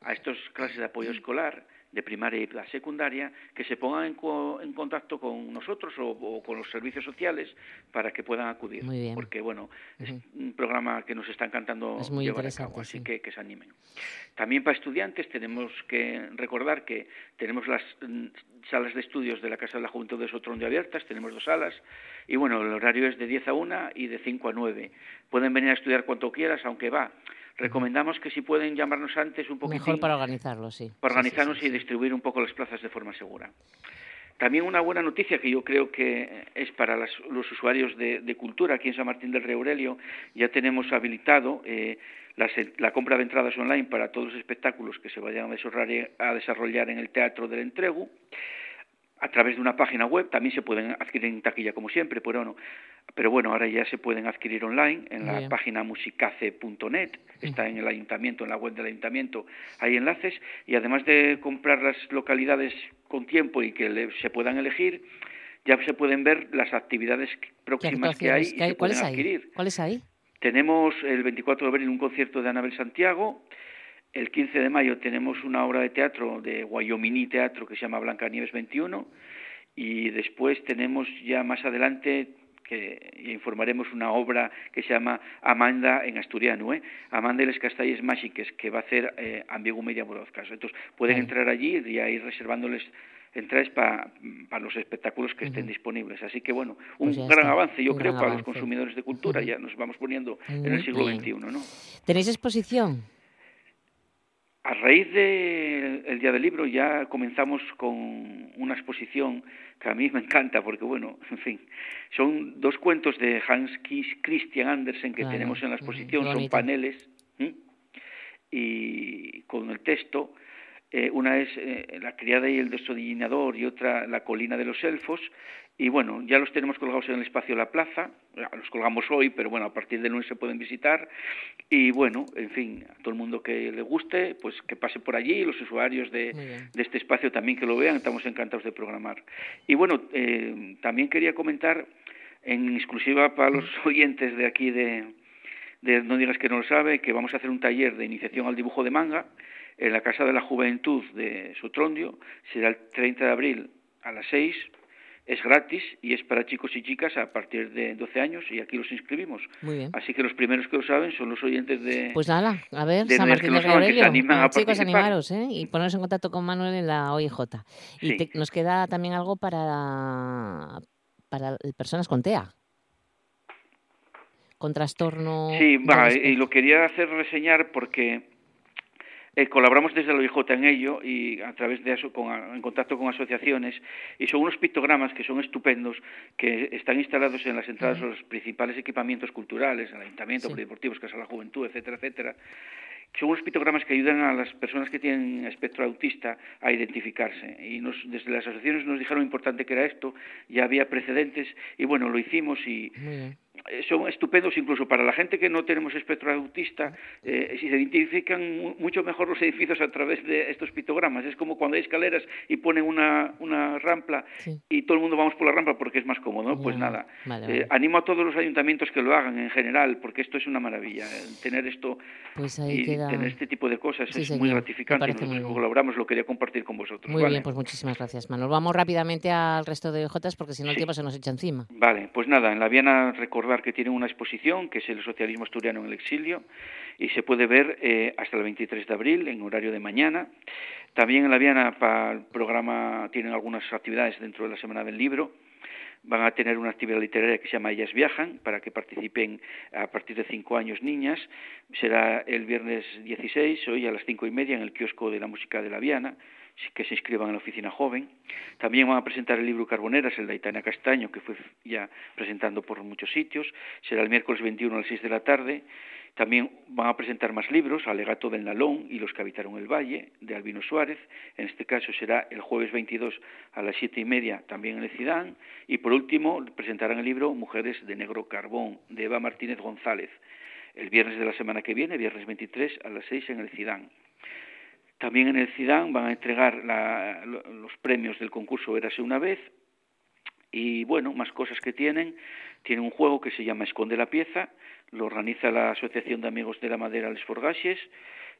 [SPEAKER 15] a estas clases de apoyo escolar, de primaria y la secundaria, que se pongan en, co- en contacto con nosotros o, o con los servicios sociales para que puedan acudir.
[SPEAKER 1] Muy bien.
[SPEAKER 15] Porque, bueno, es un programa que nos está encantando
[SPEAKER 1] Es muy
[SPEAKER 15] llevar a cabo, así
[SPEAKER 1] sí.
[SPEAKER 15] que que se animen. También para estudiantes tenemos que recordar que tenemos las mm, salas de estudios de la Casa de la Juventud de Sotrondio abiertas, tenemos dos salas, y bueno, el horario es de 10 a 1 y de 5 a 9. Pueden venir a estudiar cuanto quieras, aunque va. Recomendamos que si pueden llamarnos antes un poquitín
[SPEAKER 1] Mejor para organizarlo, sí.
[SPEAKER 15] para
[SPEAKER 1] Sí, sí,
[SPEAKER 15] organizarnos
[SPEAKER 1] sí,
[SPEAKER 15] y distribuir un poco las plazas de forma segura. También una buena noticia que yo creo que es para las- los usuarios de, de cultura aquí en San Martín del Rey Aurelio, ya tenemos habilitado eh, las- la compra de entradas online para todos los espectáculos que se vayan a desarrollar, en el Teatro del Entregu a través de una página web, también se pueden adquirir en taquilla como siempre, pero bueno, pero bueno, ahora ya se pueden adquirir online en
[SPEAKER 1] Muy
[SPEAKER 15] la
[SPEAKER 1] bien.
[SPEAKER 15] página musicace.net, está en el ayuntamiento, en la web del ayuntamiento, hay enlaces y además de comprar las localidades con tiempo y que le- se puedan elegir, ya se pueden ver las actividades
[SPEAKER 1] ¿Qué
[SPEAKER 15] próximas que hay
[SPEAKER 1] actuaciones?
[SPEAKER 15] y se
[SPEAKER 1] ¿Cuáles
[SPEAKER 15] pueden
[SPEAKER 1] hay?
[SPEAKER 15] adquirir.
[SPEAKER 1] ¿Cuáles hay?
[SPEAKER 15] Tenemos el 24 de abril un concierto de Anabel Santiago. El 15 de mayo tenemos una obra de teatro de Guayomini Teatro que se llama Blancanieves 21. Y después tenemos ya más adelante que informaremos una obra que se llama Amanda en asturiano, ¿eh? Amanda y les Castalles Máxiques, que va a hacer eh, Ambigu Media Broadcast. Entonces pueden entrar allí y ya ir reservándoles entradas para los espectáculos que estén disponibles. Así que bueno, un
[SPEAKER 1] Pues ya
[SPEAKER 15] gran
[SPEAKER 1] está,
[SPEAKER 15] avance, yo
[SPEAKER 1] un
[SPEAKER 15] creo, para los consumidores de cultura. Ya nos vamos poniendo en el siglo. XXI, ¿no?
[SPEAKER 1] ¿Tenéis exposición?
[SPEAKER 15] A raíz del el Día del Libro ya comenzamos con una exposición que a mí me encanta porque, bueno, en fin, son dos cuentos de Hans Christian Andersen que
[SPEAKER 1] Claro,
[SPEAKER 15] tenemos en la exposición, son paneles y con el texto Eh, una es eh, La criada y el desodillinador y otra La colina de los elfos. Y bueno, ya los tenemos colgados en el espacio de la plaza. Los colgamos hoy, pero bueno, a partir del lunes se pueden visitar. Y bueno, en fin, a todo el mundo que le guste, pues que pase por allí. Los usuarios de, de este espacio también que lo vean. Estamos encantados de programar. Y bueno, eh, también quería comentar en exclusiva para los oyentes de aquí de, de No digas que no lo sabe, que vamos a hacer un taller de iniciación al dibujo de manga en la Casa de la Juventud de Sotrondio. Será el 30 de abril a las 6. Es gratis y es para chicos y chicas a partir de 12 años y aquí los inscribimos.
[SPEAKER 1] Muy bien.
[SPEAKER 15] Así que los primeros que lo saben son los oyentes de...
[SPEAKER 1] Pues nada, a ver,
[SPEAKER 15] de
[SPEAKER 1] San Martín de Ah, chicos, animaros, ¿eh? Y poneros en contacto con Manuel en la OIJ. Y
[SPEAKER 15] Sí.
[SPEAKER 1] te- nos queda también algo para, para personas con TEA. Con trastorno...
[SPEAKER 15] Sí, va, y lo quería hacer reseñar porque eh, colaboramos desde la OIJ en ello y a través de eso, con, en contacto con asociaciones, y son unos pictogramas que son estupendos, que están instalados en las entradas de los principales equipamientos culturales, el ayuntamiento, polideportivos, Casa de la Juventud, etcétera, etcétera. Son unos pictogramas que ayudan a las personas que tienen espectro autista a identificarse. Y nos, desde las asociaciones nos dijeron lo importante que era esto, ya había precedentes, y bueno, lo hicimos y, son estupendos incluso para la gente que no tenemos espectro autista, eh, se identifican mu- mucho mejor los edificios a través de estos pictogramas. Es como cuando hay escaleras y ponen una, una rampa y todo el mundo vamos por la rampa porque es más cómodo. ¿no? Pues nada,
[SPEAKER 1] vale,
[SPEAKER 15] eh, animo a todos los ayuntamientos que lo hagan en general porque esto es una maravilla. eh, Tener esto
[SPEAKER 1] Pues ahí
[SPEAKER 15] y
[SPEAKER 1] queda...
[SPEAKER 15] tener este tipo de cosas
[SPEAKER 1] Sí,
[SPEAKER 15] es
[SPEAKER 1] señor,
[SPEAKER 15] muy gratificante. Nosotros
[SPEAKER 1] muy
[SPEAKER 15] colaboramos, lo quería compartir con vosotros.
[SPEAKER 1] Muy
[SPEAKER 15] ¿vale?
[SPEAKER 1] bien, pues muchísimas gracias, Manuel. Vamos rápidamente al resto de OIJs porque si no el tiempo se nos echa encima.
[SPEAKER 15] Vale, pues nada, en la Viana recordar que tienen una exposición que es el socialismo asturiano en el exilio y se puede ver eh, hasta el 23 de abril en horario de mañana. También en la Viana para el programa tienen algunas actividades dentro de la Semana del Libro. Van a tener una actividad literaria que se llama Ellas Viajan, para que participen a partir de cinco años niñas. Será el viernes 16, hoy a las cinco y media, en el kiosco de la música de la Viana que se inscriban en la oficina joven. También van a presentar el libro Carboneras, el de Aitana Castaño, que fue ya presentando por muchos sitios. Será el miércoles 21 a las 6 de la tarde. También van a presentar más libros, Alegato del Nalón y Los que habitaron el Valle, de Albino Suárez. En este caso será el jueves 22 a las siete y media, también en el Cidán. Y por último, presentarán el libro Mujeres de Negro Carbón, de Eva Martínez González, el viernes de la semana que viene, viernes 23 a las 6 en el Cidán. También en el CIDAN van a entregar la- lo- los premios del concurso Érase una vez y bueno, más cosas que tienen. Tienen un juego que se llama Esconde la pieza, lo organiza la Asociación de Amigos de la Madera Les Forgaches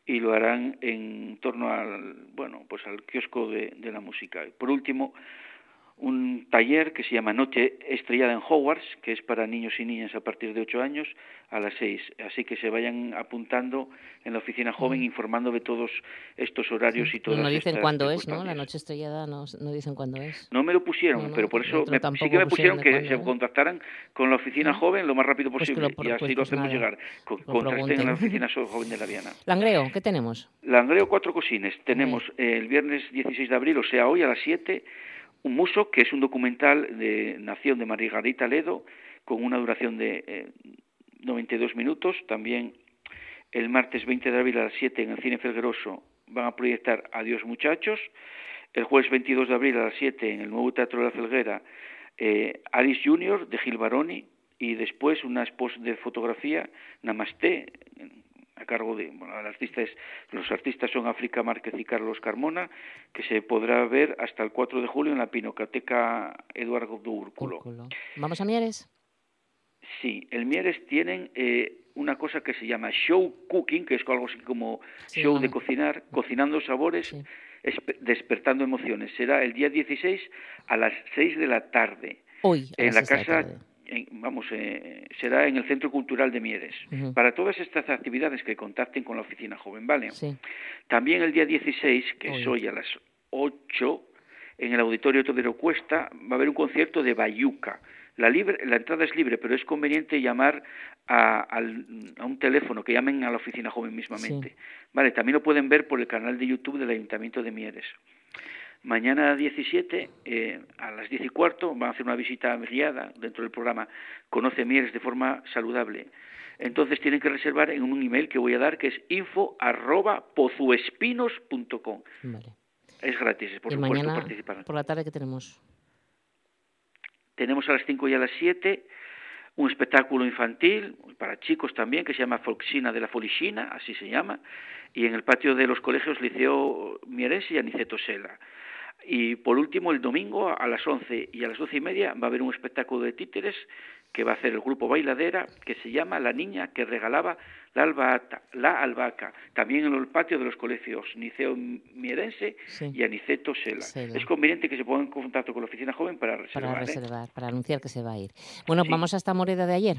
[SPEAKER 15] y lo harán en torno al bueno, pues al kiosco de, de la música. Y por último, un taller que se llama Noche Estrellada en Hogwarts, que es para niños y niñas a partir de 8 años a las 6. Así que se vayan apuntando en la oficina joven, informando de todos estos horarios y todas
[SPEAKER 1] No dicen
[SPEAKER 15] estas
[SPEAKER 1] cuándo es, ¿no? La noche estrellada no, no dicen cuándo es.
[SPEAKER 15] No me lo pusieron,
[SPEAKER 1] No, no,
[SPEAKER 15] pero por eso me- sí que me
[SPEAKER 1] pusieron
[SPEAKER 15] que se
[SPEAKER 1] ¿eh?
[SPEAKER 15] contactaran con la oficina joven lo más rápido
[SPEAKER 1] Pues
[SPEAKER 15] posible
[SPEAKER 1] lo pro-
[SPEAKER 15] y así
[SPEAKER 1] pues-
[SPEAKER 15] lo
[SPEAKER 1] pues
[SPEAKER 15] hacemos
[SPEAKER 1] nada,
[SPEAKER 15] llegar. Con,
[SPEAKER 1] lo
[SPEAKER 15] contrasten en la oficina joven de la Viana.
[SPEAKER 1] Langreo, ¿qué tenemos?
[SPEAKER 15] Langreo Cuatro Cosines. Tenemos eh, el viernes 16 de abril, o sea, hoy a las 7, un muso, que es un documental de Nación de Margarita Ledo, con una duración de eh, 92 minutos. También el martes 20 de abril a las 7 en el Cine Felgueroso van a proyectar Adiós Muchachos. El jueves 22 de abril a las 7 en el nuevo Teatro de la Felguera, eh, Alice Junior de Gil Baroni. Y después una expos de fotografía, Namaste, a cargo de bueno, el artista es- los artistas son África Márquez y Carlos Carmona, que se podrá ver hasta el 4 de julio en la Pinocateca Eduardo Úrculo.
[SPEAKER 1] ¿Vamos a Mieres?
[SPEAKER 15] Sí, el Mieres tienen eh, una cosa que se llama show cooking, que es algo así como
[SPEAKER 1] Sí,
[SPEAKER 15] show de cocinar, cocinando sabores, espe- despertando emociones. Será el día 16 a las 6 de la tarde.
[SPEAKER 1] Hoy,
[SPEAKER 15] en la casa, en- vamos, eh, será en el Centro Cultural de Mieres. Para todas estas actividades que contacten con la oficina joven, ¿vale?
[SPEAKER 1] Sí.
[SPEAKER 15] También el día 16, que
[SPEAKER 1] Hoy.
[SPEAKER 15] es hoy a las 8, en el Auditorio Todero Cuesta, va a haber un concierto de Bayuca. La, libre, la entrada es libre, pero es conveniente llamar a, al- a un teléfono, que llamen a la oficina joven mismamente. Vale, también lo pueden ver por el canal de YouTube del Ayuntamiento de Mieres. Mañana 17, eh, a las 10 y cuarto, van a hacer una visita guiada dentro del programa Conoce Mieres de forma saludable. Entonces tienen que reservar en un email que voy a dar que es info arroba pozuespinos.com.
[SPEAKER 1] Vale.
[SPEAKER 15] Es gratis, por
[SPEAKER 1] y
[SPEAKER 15] supuesto,
[SPEAKER 1] mañana
[SPEAKER 15] participar.
[SPEAKER 1] por la tarde que tenemos.
[SPEAKER 15] Tenemos a las 5 y a las 7 un espectáculo infantil para chicos también que se llama Folksina de la Folixina, así se llama, y en el patio de los colegios Liceo Mierense y Aniceto Sela. Y por último, el domingo a las 11 y a las 12 y media va a haber un espectáculo de títeres que va a hacer el grupo Bailadera, que se llama La niña que regalaba la, albata, la albahaca, también en el patio de los colegios Niceo Mierense
[SPEAKER 1] Sí.
[SPEAKER 15] y Aniceto Sela.
[SPEAKER 1] Sela.
[SPEAKER 15] Es conveniente que se pongan en contacto con la oficina joven para reservar.
[SPEAKER 1] Para
[SPEAKER 15] ¿eh?
[SPEAKER 1] reservar, para anunciar que se va a ir. Bueno,
[SPEAKER 15] Sí.
[SPEAKER 1] vamos hasta Moreda de ayer.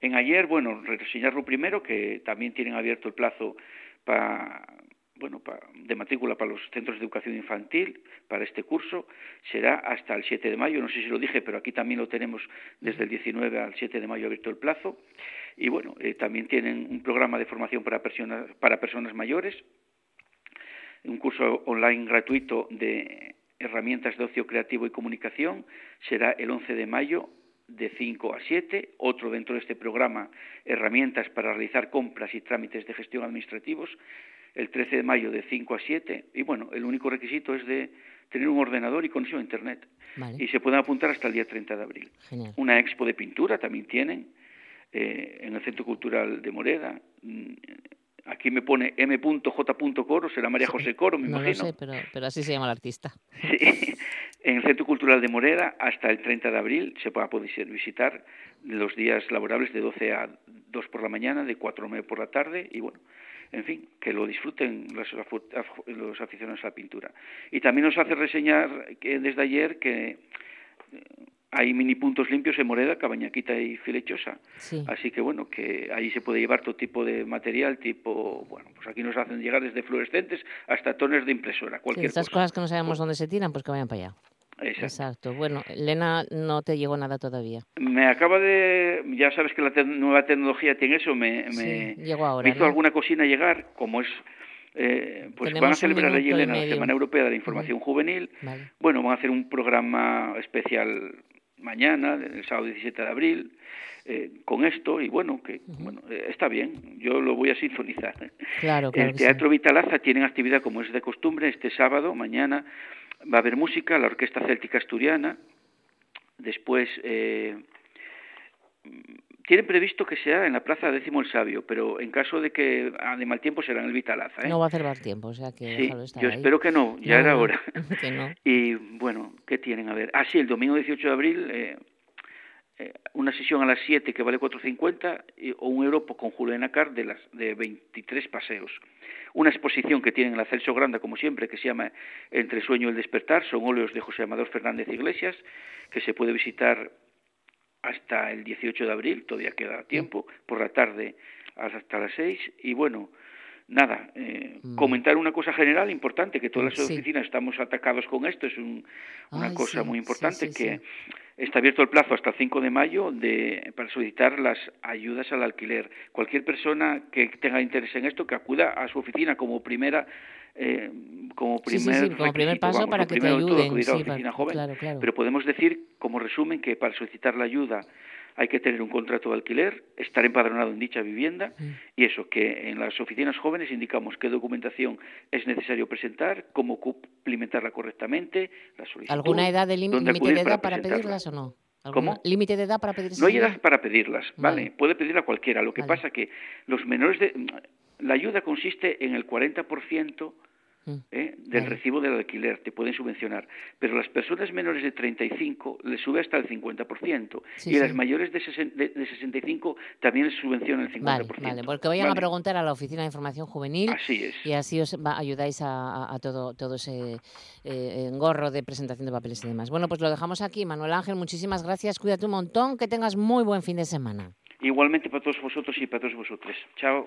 [SPEAKER 15] En ayer, bueno, reseñarlo primero, que también tienen abierto el plazo para, bueno, de matrícula para los centros de educación infantil para este curso. Será hasta el 7 de mayo, no sé si lo dije, pero aquí también lo tenemos desde el 19 al 7 de mayo abierto el plazo. Y bueno, eh, también tienen un programa de formación para personas, para personas mayores, un curso online gratuito de herramientas de ocio creativo y comunicación. Será el 11 de mayo de 5 a 7, otro dentro de este programa, herramientas para realizar compras y trámites de gestión administrativos, el 13 de mayo de 5 a 7, y bueno, el único requisito es de tener un ordenador y conexión a Internet.
[SPEAKER 1] Vale.
[SPEAKER 15] Y se pueden apuntar hasta el día 30 de abril.
[SPEAKER 1] Genial.
[SPEAKER 15] Una expo de pintura también tienen eh, en el Centro Cultural de Moreda. Mm, Aquí me pone m.j. Coro, será María José Coro, me
[SPEAKER 1] no lo
[SPEAKER 15] imagino.
[SPEAKER 1] sé, pero, pero así se llama el artista.
[SPEAKER 15] Sí, en el Centro Cultural de Moreda hasta el 30 de abril se va a poder visitar los días laborables de 12 a 2 por la mañana, de 4 a 9 por la tarde y bueno, en fin, que lo disfruten los, los aficionados a la pintura. Y también nos hace reseñar que desde ayer que eh, hay mini puntos limpios en Moreda, Cabañaquita y Filechosa.
[SPEAKER 1] Sí.
[SPEAKER 15] Así que bueno, que ahí se puede llevar todo tipo de material, tipo, bueno, pues aquí nos hacen llegar desde fluorescentes hasta tones de impresora,
[SPEAKER 1] Sí,
[SPEAKER 15] cualquier
[SPEAKER 1] estas
[SPEAKER 15] cosa.
[SPEAKER 1] cosas que no sabemos dónde se tiran, pues que vayan para allá.
[SPEAKER 15] Exacto.
[SPEAKER 1] Exacto. Bueno, Elena, no te llegó nada todavía.
[SPEAKER 15] Me acaba de, ya sabes que la te- nueva tecnología tiene eso, me,
[SPEAKER 1] Sí,
[SPEAKER 15] me,
[SPEAKER 1] llegó ahora,
[SPEAKER 15] me hizo
[SPEAKER 1] ¿no?
[SPEAKER 15] alguna cosina llegar, como es, eh, pues
[SPEAKER 1] Tenemos
[SPEAKER 15] van a celebrar allí en la. Semana Europea de la Información Juvenil,
[SPEAKER 1] Vale.
[SPEAKER 15] bueno, van a hacer un programa especial mañana, el sábado 17 de abril, eh, con esto, y bueno, que bueno, eh, está bien, yo lo voy a sintonizar.
[SPEAKER 1] Claro, claro
[SPEAKER 15] El
[SPEAKER 1] sí.
[SPEAKER 15] Teatro Vitalaza tiene actividad como es de costumbre este sábado, mañana va a haber música, la Orquesta Céltica Asturiana, después eh, tienen previsto que sea en la Plaza Décimo el Sabio, pero en caso de que ah, de mal tiempo será en el Vitalaza. ¿eh?
[SPEAKER 1] No va a hacer mal tiempo, o sea que
[SPEAKER 15] Sí,
[SPEAKER 1] estar
[SPEAKER 15] yo
[SPEAKER 1] ahí.
[SPEAKER 15] espero que no, ya
[SPEAKER 1] No,
[SPEAKER 15] era hora.
[SPEAKER 1] que no.
[SPEAKER 15] Y bueno, ¿qué tienen? A ver. Ah, sí, el domingo 18 de abril, eh, eh, una sesión a las 7 que vale 4.50 y- o un euro con Car de, las, de 23 paseos. Una exposición que tienen en la Celso Granda, como siempre, que se llama Entre sueño y el despertar, son óleos de José Amador Fernández Iglesias, que se puede visitar hasta el 18 de abril, todavía queda tiempo, por la tarde hasta las 6. Y bueno, nada, eh, comentar una cosa general importante, que todas las
[SPEAKER 1] Sí.
[SPEAKER 15] oficinas estamos atacados con esto, es un- una
[SPEAKER 1] Ay,
[SPEAKER 15] cosa
[SPEAKER 1] sí,
[SPEAKER 15] muy
[SPEAKER 1] sí,
[SPEAKER 15] importante
[SPEAKER 1] sí,
[SPEAKER 15] que
[SPEAKER 1] sí.
[SPEAKER 15] está abierto el plazo hasta el 5 de mayo de, para solicitar las ayudas al alquiler. Cualquier persona que tenga interés en esto, que acuda a su oficina como primera eh, como
[SPEAKER 1] Sí, sí,
[SPEAKER 15] primer
[SPEAKER 1] sí, como primer paso
[SPEAKER 15] vamos,
[SPEAKER 1] para que te
[SPEAKER 15] todo,
[SPEAKER 1] ayuden,
[SPEAKER 15] acudir a la
[SPEAKER 1] sí, para-
[SPEAKER 15] oficina joven.
[SPEAKER 1] claro, claro.
[SPEAKER 15] Pero podemos decir, como resumen, que para solicitar la ayuda hay que tener un contrato de alquiler, estar empadronado en dicha vivienda y eso, que en las oficinas jóvenes indicamos qué documentación es necesario presentar, cómo cumplimentarla correctamente, la solicitud.
[SPEAKER 1] ¿Alguna edad de límite de edad para pedirlas o no?
[SPEAKER 15] ¿Cómo?
[SPEAKER 1] ¿Alguna- ¿Límite de edad para pedir
[SPEAKER 15] No hay edad para pedirlas, ¿vale?
[SPEAKER 1] Vale.
[SPEAKER 15] Puede pedirla cualquiera. Lo que
[SPEAKER 1] Vale.
[SPEAKER 15] pasa que los menores de... La ayuda consiste en el 40%
[SPEAKER 1] Mm.
[SPEAKER 15] ¿Eh? del recibo del alquiler, te pueden subvencionar. Pero las personas menores de 35 les sube hasta el 50%.
[SPEAKER 1] Sí,
[SPEAKER 15] y las
[SPEAKER 1] sí.
[SPEAKER 15] mayores de, de, de 65 también les subvenciona el 50%.
[SPEAKER 1] Vale, vale, porque vayan a preguntar a la Oficina de Información Juvenil
[SPEAKER 15] Así es.
[SPEAKER 1] y así os va- ayudáis a, a- a todo, todo ese eh, engorro de presentación de papeles y demás. Bueno, pues lo dejamos aquí. Manuel Ángel, muchísimas gracias. Cuídate un montón. Que tengas muy buen fin de semana.
[SPEAKER 15] Igualmente para todos vosotros y para todos vosotros. Chao.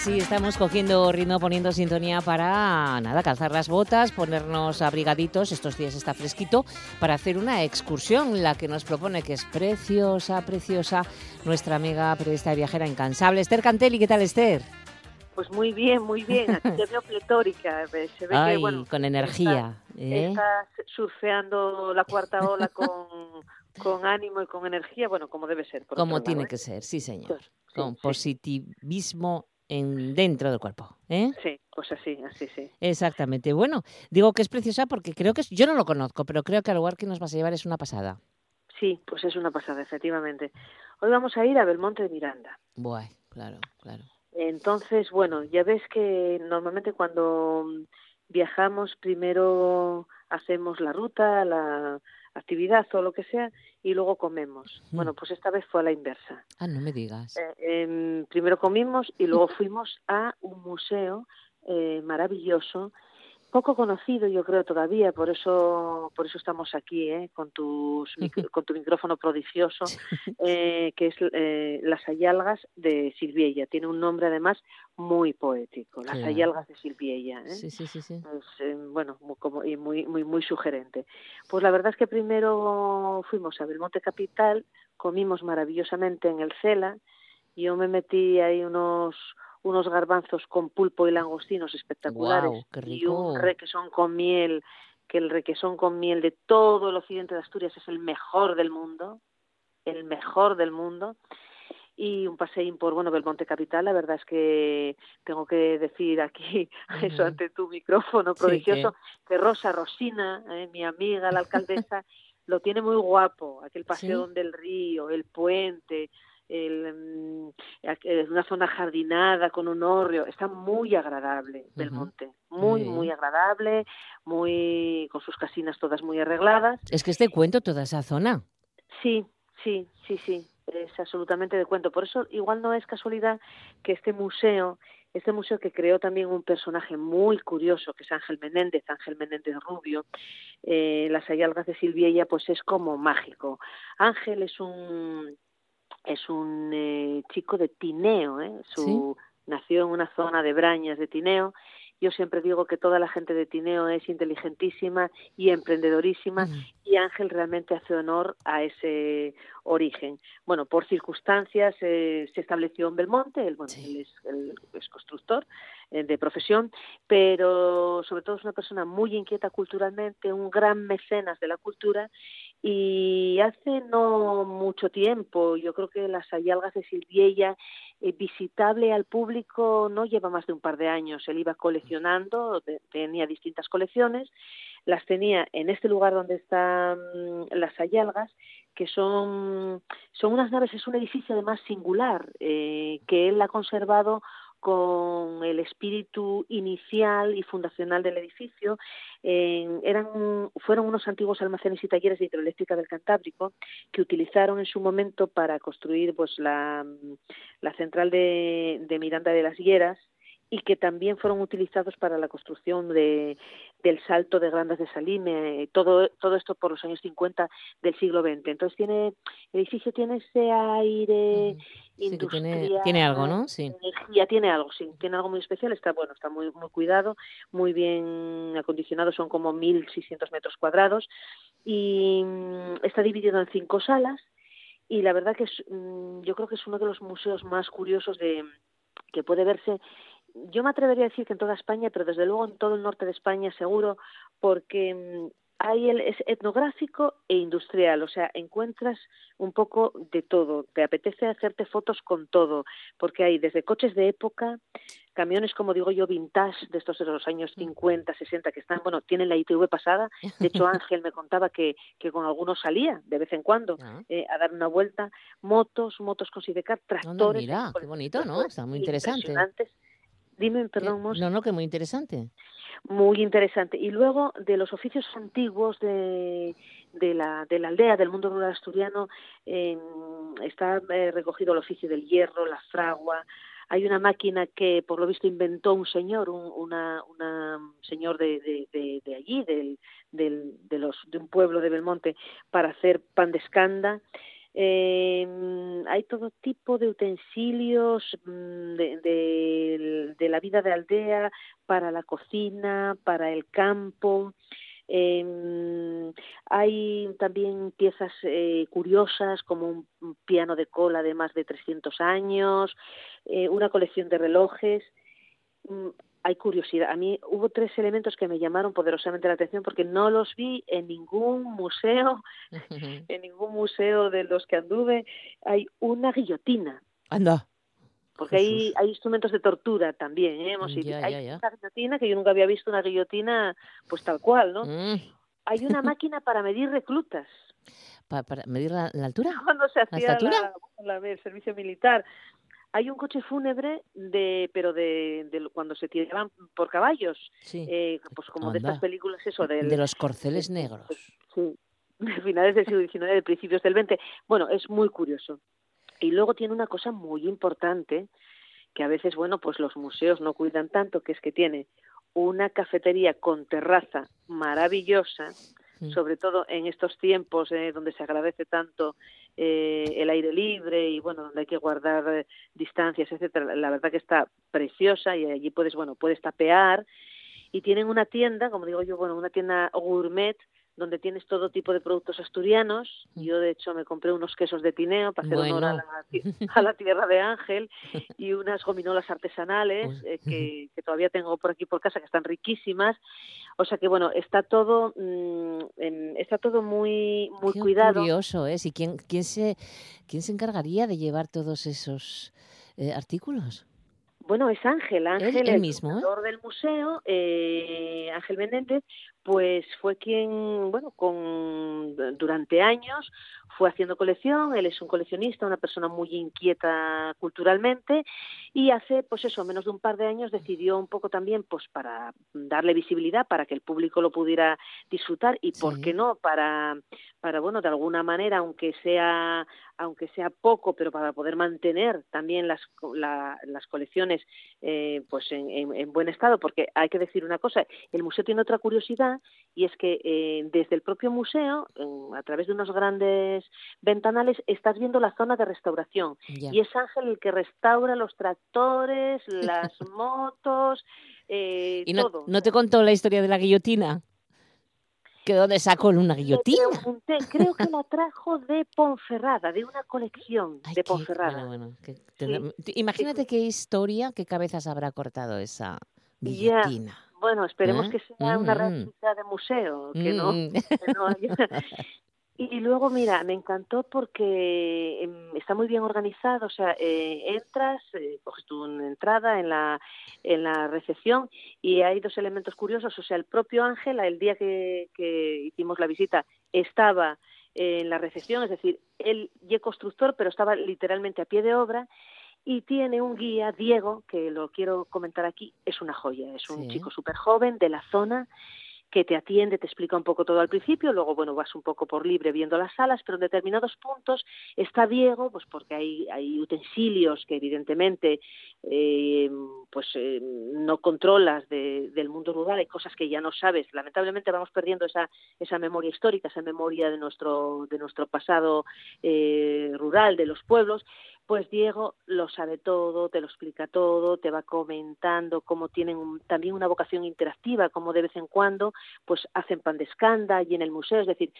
[SPEAKER 1] Así estamos cogiendo ritmo, poniendo sintonía para nada, calzar las botas, ponernos abrigaditos, estos días está fresquito, para hacer una excursión, la que nos propone, que es preciosa, preciosa, nuestra amiga periodista viajera incansable, Esther Cantelli. ¿Qué tal, Esther?
[SPEAKER 16] Pues muy bien, muy bien. Aquí te veo pletórica. Se ve
[SPEAKER 1] Ay,
[SPEAKER 16] que, bueno,
[SPEAKER 1] con energía. ¿eh?
[SPEAKER 16] estás surfeando la cuarta ola con, con ánimo y con energía, bueno, como debe ser. por
[SPEAKER 1] Como tiene
[SPEAKER 16] lado,
[SPEAKER 1] que
[SPEAKER 16] ¿eh?
[SPEAKER 1] ser, sí, señor.
[SPEAKER 16] Sí,
[SPEAKER 1] con
[SPEAKER 16] sí.
[SPEAKER 1] positivismo en, dentro del cuerpo. ¿eh?
[SPEAKER 16] Sí, pues así, así, sí.
[SPEAKER 1] Exactamente. Bueno, digo que es preciosa porque creo que es, yo no lo conozco, pero creo que al lugar que nos vas a llevar es una pasada.
[SPEAKER 16] Sí, pues es una pasada, efectivamente. Hoy vamos a ir a Belmonte de Miranda.
[SPEAKER 1] Buah, claro, claro.
[SPEAKER 16] Entonces, bueno, ya ves que normalmente cuando viajamos primero hacemos la ruta, la actividad o lo que sea y luego comemos.
[SPEAKER 1] Mm.
[SPEAKER 16] Bueno, pues esta vez fue a la inversa.
[SPEAKER 1] Ah, no me digas.
[SPEAKER 16] Eh, em, primero comimos y luego fuimos a un museo eh, maravilloso, poco conocido yo creo todavía, por eso por eso estamos aquí, ¿eh? con tus con tu micrófono prodigioso, eh, que es eh, las ayalgas de Silviella. Tiene un nombre además muy poético, las
[SPEAKER 1] Claro.
[SPEAKER 16] ayalgas de Silviella. ¿eh?
[SPEAKER 1] Sí, sí, sí, sí.
[SPEAKER 16] Pues, eh, bueno, muy, como, y muy, muy, muy sugerente. Pues la verdad es que primero fuimos a Belmonte Capital, comimos maravillosamente en el Cela, yo me metí ahí unos unos garbanzos con pulpo y langostinos espectaculares
[SPEAKER 1] qué
[SPEAKER 16] y un requesón con miel, que el requesón con miel de todo el occidente de Asturias es el mejor del mundo, el mejor del mundo. Y un paseín por bueno Belmonte Capital la verdad es que tengo que decir aquí eso ante tu micrófono
[SPEAKER 1] Sí,
[SPEAKER 16] prodigioso que Rosa Rosina eh, mi amiga la alcaldesa lo tiene muy guapo aquel paseo
[SPEAKER 1] Sí.
[SPEAKER 16] del río el puente el, mm, eh, una zona jardinada con un hórreo está muy agradable Belmonte muy
[SPEAKER 1] Muy
[SPEAKER 16] agradable muy con sus casinas todas muy arregladas
[SPEAKER 1] Es que este cuento toda esa zona.
[SPEAKER 16] Sí, sí, sí, sí, es absolutamente de cuento. Por eso igual no es casualidad que este museo, este museo que creó también un personaje muy curioso, que es Ángel Menéndez, Ángel Menéndez Rubio, eh, las ayalgas de Silviella, pues es como mágico. Ángel es un es un eh, chico de Tineo, ¿eh? Su, nació en una zona de Brañas de Tineo. Yo siempre digo que toda la gente de Tineo es inteligentísima y emprendedorísima y Ángel realmente hace honor a ese origen. Bueno, por circunstancias eh, se estableció en Belmonte, él, bueno, él es, él es constructor eh, de profesión, pero sobre todo es una persona muy inquieta culturalmente, un gran mecenas de la cultura y hace no mucho tiempo, yo creo que las ayalgas de Silviella, eh, visitable al público, no lleva más de un par de años. Él iba coleccionando, de- tenía distintas colecciones, las tenía en este lugar donde están mm, las ayalgas, que son, son unas naves, es un edificio además singular, eh, que él ha conservado con el espíritu inicial y fundacional del edificio. Eran, fueron unos antiguos almacenes y talleres de hidroeléctrica del Cantábrico que utilizaron en su momento para construir pues, la, la central de, de Miranda de las Hieras y que también fueron utilizados para la construcción de, del salto de Grandas de Salime, eh, todo, todo esto por los años 50 del siglo XX. Entonces tiene, el edificio tiene ese aire
[SPEAKER 1] Sí, tiene algo, ¿no? Sí.
[SPEAKER 16] energía tiene algo, sí, tiene algo muy especial, está bueno, está muy muy cuidado, muy bien acondicionado, son como 1.600 metros cuadrados y mm, está dividido en cinco salas y la verdad que es, mm, yo creo que es uno de los museos más curiosos de que puede verse yo me atrevería a decir que en toda España, pero desde luego en todo el norte de España seguro, porque mm, hay el, es etnográfico e industrial, o sea, encuentras un poco de todo, te apetece hacerte fotos con todo, porque hay desde coches de época, camiones, como digo yo, vintage, de estos de los años 50, 60, que están, bueno, tienen la ITV pasada, de hecho Ángel me contaba que, que con algunos salía de vez en cuando eh, a dar una vuelta, motos, motos con sidecar, tractores,
[SPEAKER 1] mira, qué bonito, ¿no? Está muy interesante.
[SPEAKER 16] impresionantes. Dime, perdón, Mos.
[SPEAKER 1] No, no, que muy interesante.
[SPEAKER 16] Muy interesante. Y luego de los oficios antiguos de, de, la, de la aldea, del mundo rural asturiano, eh, está eh, recogido el oficio del hierro, la fragua. Hay una máquina que, por lo visto, inventó un señor, un una, una señor de, de, de, de allí, del, del, de, los, de un pueblo de Belmonte, para hacer pan de escanda. Eh, hay todo tipo de utensilios mm, de, de- la vida de aldea para la cocina, para el campo. Eh, hay también piezas eh, curiosas como un, piano de cola de más de 300 años, eh, una colección de relojes. Hay curiosidad. A mí hubo tres elementos que me llamaron poderosamente la atención porque no los vi en ningún museo, en ningún museo de los que anduve. Hay una guillotina,
[SPEAKER 1] Anda.
[SPEAKER 16] porque hay, hay instrumentos de tortura también. ¿eh? Hemos ido-
[SPEAKER 1] Ya,
[SPEAKER 16] hay
[SPEAKER 1] ya, ya.
[SPEAKER 16] una guillotina que yo nunca había visto una guillotina pues tal cual, ¿no?
[SPEAKER 1] Mm.
[SPEAKER 16] Hay una máquina para medir reclutas.
[SPEAKER 1] Pa- ¿Para medir la, la altura?
[SPEAKER 16] Cuando se
[SPEAKER 1] ¿La
[SPEAKER 16] hacía la- bueno, la- el servicio militar. Hay un coche fúnebre de, pero de, de cuando se tiraban por caballos,
[SPEAKER 1] Sí.
[SPEAKER 16] eh, pues como de estas películas, eso del,
[SPEAKER 1] De los corceles negros.
[SPEAKER 16] sí, de finales del siglo XIX, de principios del XX. Bueno, es muy curioso. Y luego tiene una cosa muy importante que a veces, bueno, pues los museos no cuidan tanto, que es que tiene una cafetería con terraza maravillosa,
[SPEAKER 1] Mm.
[SPEAKER 16] sobre todo en estos tiempos eh, donde se agradece tanto eh, el aire libre y bueno donde hay que guardar eh, distancias etcétera la verdad que está preciosa y allí puedes bueno puedes tapear. Y tienen una tienda como digo yo bueno una tienda gourmet donde tienes todo tipo de productos asturianos. Yo, de hecho, me compré unos quesos de tineo para hacer honor a la, ti- a la tierra de Ángel y unas gominolas artesanales eh, que, que todavía tengo por aquí por casa, que están riquísimas. O sea que, bueno, está todo, mm, en- está todo muy, muy
[SPEAKER 1] Qué
[SPEAKER 16] cuidado.
[SPEAKER 1] curioso es. ¿Y quién, quién, se, quién se encargaría de llevar todos esos eh, artículos?
[SPEAKER 16] Bueno, es Ángel, Ángel,
[SPEAKER 1] él
[SPEAKER 16] el
[SPEAKER 1] mismo, ¿eh?
[SPEAKER 16] del museo, eh, Ángel Menéndez, pues fue quien, bueno, con durante años fue haciendo colección, él es un coleccionista, una persona muy inquieta culturalmente y hace, pues eso, menos de un par de años decidió un poco también, pues para darle visibilidad, para que el público lo pudiera disfrutar y, ¿por qué no?, para, para, bueno, de alguna manera, aunque sea aunque sea poco, pero para poder mantener también las, la- las colecciones eh, pues en, en- en buen estado, porque hay que decir una cosa, el museo tiene otra curiosidad y es que eh, desde el propio museo, en- a través de unos grandes ventanales, estás viendo la zona de restauración y es Ángel el que restaura los tractores, las motos, eh,
[SPEAKER 1] ¿Y no,
[SPEAKER 16] todo.
[SPEAKER 1] no te contó la historia de la guillotina? ¿Que dónde sacó una guillotina?
[SPEAKER 16] pregunté, creo que la trajo de Ponferrada, de una colección de Ponferrada.
[SPEAKER 1] Bueno, bueno, que tendrá- Imagínate qué historia, qué cabezas habrá cortado esa
[SPEAKER 16] Ya.
[SPEAKER 1] guillotina.
[SPEAKER 16] Bueno, esperemos
[SPEAKER 1] ¿Eh?
[SPEAKER 16] que sea una
[SPEAKER 1] Mm.
[SPEAKER 16] réplica de museo, que no.
[SPEAKER 1] Mm.
[SPEAKER 16] que no haya- Y luego, mira, me encantó porque em, está muy bien organizado, o sea, eh, entras, eh, coges tu entrada en la, en la recepción y hay dos elementos curiosos, o sea, el propio Ángel, el día que, que hicimos la visita, estaba en la recepción, es decir, él ya es constructor, pero estaba literalmente a pie de obra y tiene un guía, Diego, que lo quiero comentar aquí, es una joya, es un
[SPEAKER 1] Sí.
[SPEAKER 16] chico súper joven de la zona que te atiende, te explica un poco todo al principio, luego, bueno, vas un poco por libre viendo las salas, pero en determinados puntos está Diego, pues porque hay, hay utensilios que evidentemente eh, pues eh, no controlas de- del mundo rural, hay cosas que ya no sabes, lamentablemente vamos perdiendo esa, esa memoria histórica, esa memoria de nuestro, de nuestro pasado eh, rural, de los pueblos, pues Diego lo sabe todo, te lo explica todo, te va comentando cómo tienen también una vocación interactiva, cómo de vez en cuando pues hacen pan de escanda y en el museo, es decir,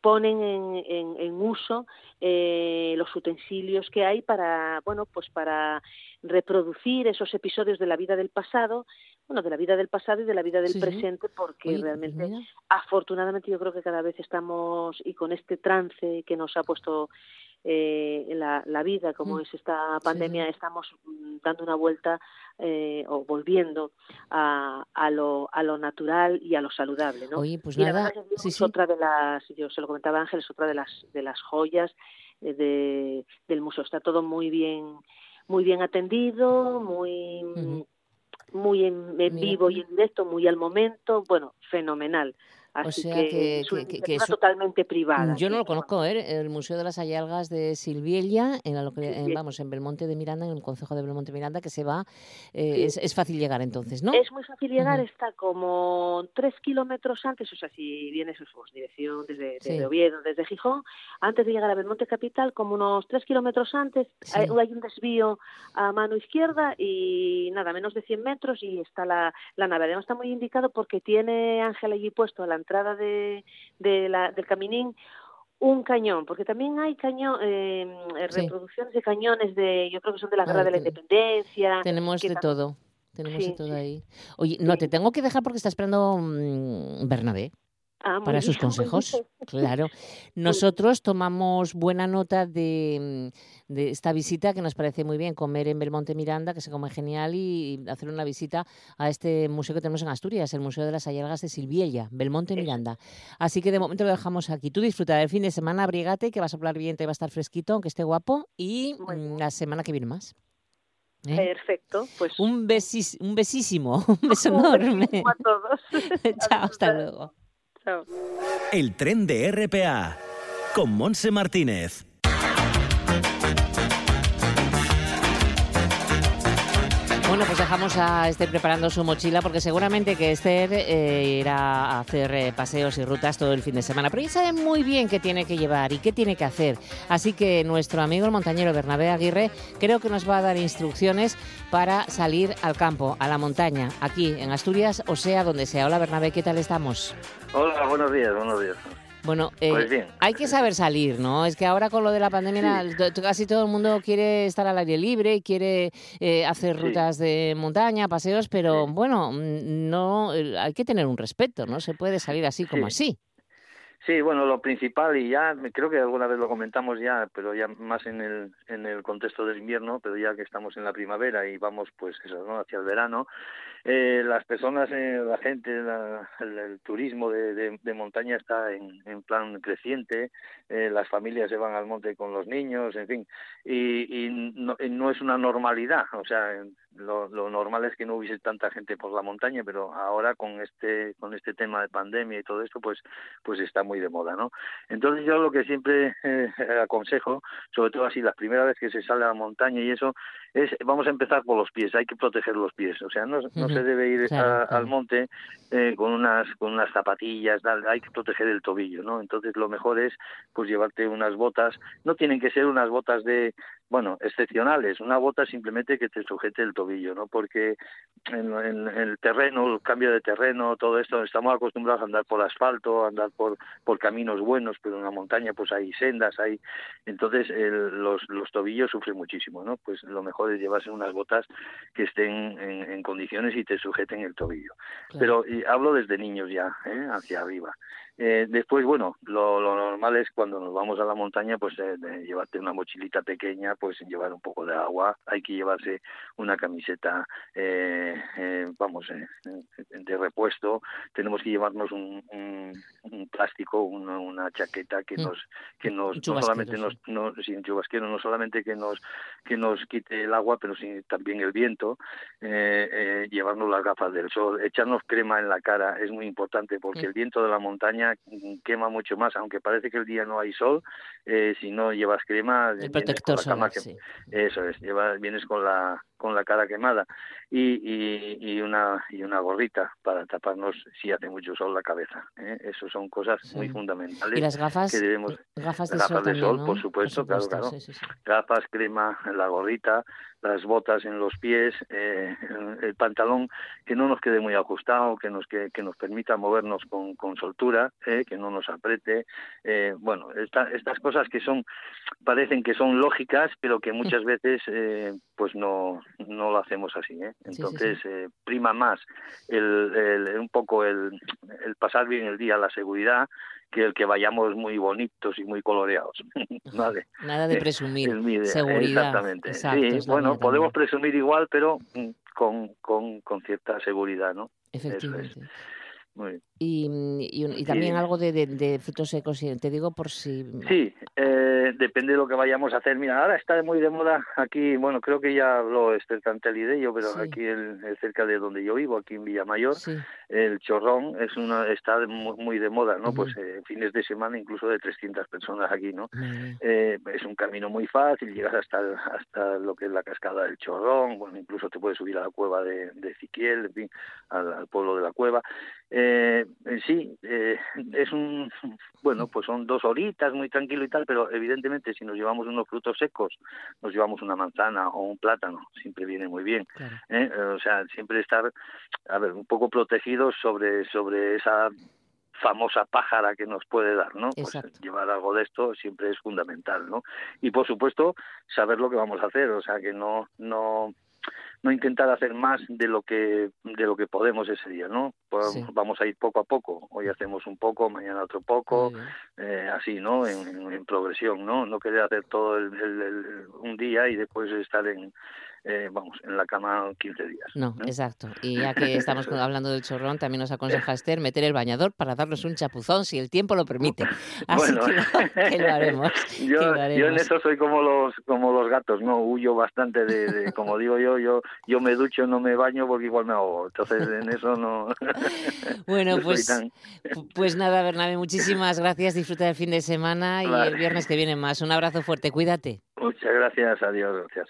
[SPEAKER 16] ponen en, en- en uso eh, los utensilios que hay para bueno pues para reproducir esos episodios de la vida del pasado bueno de la vida del pasado y de la vida del
[SPEAKER 1] Sí,
[SPEAKER 16] presente porque
[SPEAKER 1] Oye,
[SPEAKER 16] realmente
[SPEAKER 1] mira.
[SPEAKER 16] afortunadamente yo creo que cada vez estamos y con este trance que nos ha puesto eh, la, la vida como
[SPEAKER 1] Mm.
[SPEAKER 16] es esta pandemia
[SPEAKER 1] sí.
[SPEAKER 16] estamos mm, dando una vuelta eh, o volviendo a, a lo a lo natural y a lo saludable ¿no?
[SPEAKER 1] Oye, pues
[SPEAKER 16] y la
[SPEAKER 1] nada,
[SPEAKER 16] verdad
[SPEAKER 1] sí,
[SPEAKER 16] es
[SPEAKER 1] sí.
[SPEAKER 16] otra de las yo se lo comentaba Ángel es otra de las de las joyas eh, de, del museo está todo muy bien muy bien atendido muy muy en, vivo y en directo muy al momento bueno fenomenal Así
[SPEAKER 1] sea
[SPEAKER 16] que,
[SPEAKER 1] que-
[SPEAKER 16] es una
[SPEAKER 1] que- que-
[SPEAKER 16] totalmente privada.
[SPEAKER 1] Yo no lo conozco, ¿eh? el Museo de las Ayalgas de Silviella, en la loca-
[SPEAKER 16] Sí,
[SPEAKER 1] en-
[SPEAKER 16] sí.
[SPEAKER 1] vamos, en Belmonte de Miranda, en el concejo de Belmonte de Miranda, que se va, eh, es, es fácil llegar entonces, ¿no?
[SPEAKER 16] Es muy fácil llegar, está como tres kilómetros antes, o sea, si vienes pues, dirección desde, desde. Oviedo, desde Gijón, antes de llegar a Belmonte Capital, como unos tres kilómetros antes, hay, hay un desvío a mano izquierda y nada, menos de 100 metros y está la, la nave. Además está muy indicado porque tiene Ángel allí puesto a la entrada de, de la- del caminín un cañón, porque también hay cañón, eh,
[SPEAKER 1] Sí.
[SPEAKER 16] reproducciones de cañones de, yo creo que son de la
[SPEAKER 1] Vale,
[SPEAKER 16] Guerra de la Independencia.
[SPEAKER 1] Tenemos de todo, tenemos
[SPEAKER 16] Sí,
[SPEAKER 1] de todo
[SPEAKER 16] sí.
[SPEAKER 1] ahí. Oye, no, te tengo que dejar porque está esperando mm, Bernabé.
[SPEAKER 16] Ah,
[SPEAKER 1] para sus
[SPEAKER 16] bien,
[SPEAKER 1] consejos. Claro. Nosotros tomamos buena nota de, mm, de esta visita que nos parece muy bien, comer en Belmonte Miranda, que se come genial, y hacer una visita a este museo que tenemos en Asturias, el Museo de las Ayalgas de Silviella, Belmonte Miranda. Así que de momento lo dejamos aquí. Tú disfruta del fin de semana, abrigate, que va a soplar bien, te va a estar fresquito, aunque esté guapo, y mm, la semana que viene más. ¿eh?
[SPEAKER 16] Perfecto, pues
[SPEAKER 1] Un, besis, un besísimo, un beso
[SPEAKER 16] un
[SPEAKER 1] enorme.
[SPEAKER 16] besísimo a todos.
[SPEAKER 1] Chao, hasta luego.
[SPEAKER 13] El tren de RPA con Monse Martínez.
[SPEAKER 1] Pues dejamos a Esther preparando su mochila porque seguramente que Esther eh, irá a hacer eh, paseos y rutas todo el fin de semana. Pero ella sabe muy bien qué tiene que llevar y qué tiene que hacer. Así que nuestro amigo el montañero Bernabé Aguirre creo que nos va a dar instrucciones para salir al campo, a la montaña, aquí en Asturias, o sea, donde sea. Hola Bernabé, ¿qué tal estamos?
[SPEAKER 17] Hola, buenos días, buenos días.
[SPEAKER 1] Bueno, eh,
[SPEAKER 17] Pues bien.
[SPEAKER 1] hay que saber salir, ¿no? Es que ahora con lo de la pandemia casi todo el mundo quiere estar al aire libre quiere eh, hacer
[SPEAKER 17] Sí.
[SPEAKER 1] rutas de montaña, paseos, pero bueno, mm, no, eh, hay que tener un respeto, ¿no? Se puede salir así como así.
[SPEAKER 17] Sí, bueno, lo principal, y ya creo que alguna vez lo comentamos ya, pero ya más en el, en el contexto del invierno, pero ya que estamos en la primavera y vamos, pues eso, ¿no? Hacia el verano, eh, las personas, eh, la gente, la- el, turismo de, de- de montaña está en, en plan creciente, eh, las familias se van al monte con los niños, en fin, y, y no, y no es una normalidad, o sea, lo, lo normal es que no hubiese tanta gente por la montaña, pero ahora con este con este tema de pandemia y todo esto, pues pues está muy de moda, ¿no? Entonces yo lo que siempre eh, aconsejo, sobre todo así la primera vez que se sale a la montaña y eso, es vamos a empezar por los pies, hay que proteger los pies, o sea, no, no se debe ir a- al monte eh, con unas con unas zapatillas, hay que proteger el tobillo, ¿no? Entonces lo mejor es pues llevarte unas botas, no tienen que ser unas botas de bueno, excepcionales, una bota simplemente que te sujete el tobillo, ¿no? Porque en, en- en el terreno, el cambio de terreno, todo esto, estamos acostumbrados a andar por asfalto, a andar por, por caminos buenos, pero en la montaña pues hay sendas, hay... Entonces el- los, los tobillos sufren muchísimo, ¿no? Pues lo mejor es llevarse unas botas que estén en, en condiciones y te sujeten el tobillo. Pero y hablo desde niños ya, ¿eh? hacia arriba. Eh, después, bueno, lo, lo normal es cuando nos vamos a la montaña, pues eh, de llevarte una mochilita pequeña, pues llevar un poco de agua, hay que llevarse una camiseta, eh, eh, vamos, eh, de repuesto, tenemos que llevarnos un, un, un plástico, una, una chaqueta que
[SPEAKER 1] Mm.
[SPEAKER 17] nos, que nos, no solamente nos, no, sin chubasquero, no solamente que nos, que nos quite el agua, pero sí, también el viento, eh, llevarnos las gafas del sol, echarnos crema en la cara es muy importante porque el viento de la montaña quema mucho más, aunque parece que el día no hay sol, eh, si no llevas crema,
[SPEAKER 1] El protector solar,
[SPEAKER 17] que-
[SPEAKER 1] sí.
[SPEAKER 17] Eso es, llevas, vienes con la con la cara quemada y, y, y una y una gorrita para taparnos si hace mucho sol la cabeza. ¿eh? Eso son cosas muy fundamentales
[SPEAKER 1] Y las gafas,
[SPEAKER 17] que debemos
[SPEAKER 1] gafas de
[SPEAKER 17] gafas
[SPEAKER 1] sol
[SPEAKER 17] de
[SPEAKER 1] también,
[SPEAKER 17] sol,
[SPEAKER 1] ¿no?
[SPEAKER 17] por supuesto, claro,
[SPEAKER 1] supuesto,
[SPEAKER 17] claro.
[SPEAKER 1] sí, sí, sí.
[SPEAKER 17] Gafas, crema, la gorrita, las botas en los pies, eh, el, pantalón que no nos quede muy ajustado, que nos que, que nos permita movernos con, con soltura, eh, que no nos apriete. Eh, bueno, esta- estas cosas que son parecen que son lógicas, pero que muchas veces eh, pues no no lo hacemos así. ¿eh?
[SPEAKER 1] sí, sí.
[SPEAKER 17] Entonces eh, prima más el, el- un poco el, el pasar bien el día, la seguridad, que el que vayamos muy bonitos y muy coloreados. ¿Vale?
[SPEAKER 1] Nada de presumir,
[SPEAKER 17] Es mi idea,
[SPEAKER 1] seguridad.
[SPEAKER 17] Exactamente.
[SPEAKER 1] Exacto,
[SPEAKER 17] sí, bueno, podemos presumir igual, pero mm, con, con, con cierta seguridad, ¿no? Eso es. Muy bien.
[SPEAKER 7] Y, y también
[SPEAKER 17] Sí.
[SPEAKER 7] algo de, de- de frutos secos, te digo por si...
[SPEAKER 17] Sí, eh, depende de lo que vayamos a hacer. Mira, ahora está muy de moda aquí, bueno, creo que ya habló Esther Cantelli de ello, pero
[SPEAKER 7] Sí.
[SPEAKER 17] aquí el, el cerca de donde yo vivo, aquí en Villamayor,
[SPEAKER 7] Sí.
[SPEAKER 17] el chorrón es una está de mu- muy de moda, ¿no? Pues eh, fines de semana incluso de 300 personas aquí, ¿no?
[SPEAKER 7] Muy.
[SPEAKER 17] Eh, es un camino muy fácil, llegas hasta hasta lo que es la cascada del Chorrón, bueno, incluso te puedes subir a la cueva de, de en fin, al, al pueblo de la cueva. Eh, en sí, eh, es un, bueno, pues son dos horitas, muy tranquilo y tal, pero evidentemente si nos llevamos unos frutos secos, nos llevamos una manzana o un plátano, siempre viene muy bien. ¿eh? Eh, O sea, siempre estar, a ver, un poco protegidos sobre, sobre esa famosa pájara que nos puede dar, ¿no? Pues llevar algo de esto siempre es fundamental, ¿no? Y por supuesto, saber lo que vamos a hacer, o sea, que no no no intentar hacer más de lo que de lo que podemos ese día, ¿no? Pues
[SPEAKER 7] Sí.
[SPEAKER 17] vamos a ir poco a poco. Hoy hacemos un poco, mañana otro poco, eh, así, ¿no? En, en- en progresión, ¿no? No querer hacer todo el, el- el- un día y después estar en eh, vamos en la cama 15 días.
[SPEAKER 7] No,
[SPEAKER 17] ¿eh?
[SPEAKER 7] exacto. Y ya que estamos hablando del chorrón, también nos aconseja Esther meter el bañador para darnos un chapuzón si el tiempo lo permite. Así
[SPEAKER 17] Bueno,
[SPEAKER 7] que, lo, que lo haremos.
[SPEAKER 17] yo,
[SPEAKER 7] que lo
[SPEAKER 17] yo en eso soy como los como los gatos, no huyo bastante de, de- como digo yo, yo yo me ducho, no me baño porque igual me ahogo. Entonces en eso no.
[SPEAKER 7] Bueno,
[SPEAKER 17] no
[SPEAKER 7] pues,
[SPEAKER 17] tan-
[SPEAKER 7] pues nada, Bernabé, muchísimas gracias. Disfruta del fin de semana y
[SPEAKER 17] Vale.
[SPEAKER 7] el viernes que viene más. Un abrazo fuerte, cuídate.
[SPEAKER 17] Muchas gracias, adiós, gracias.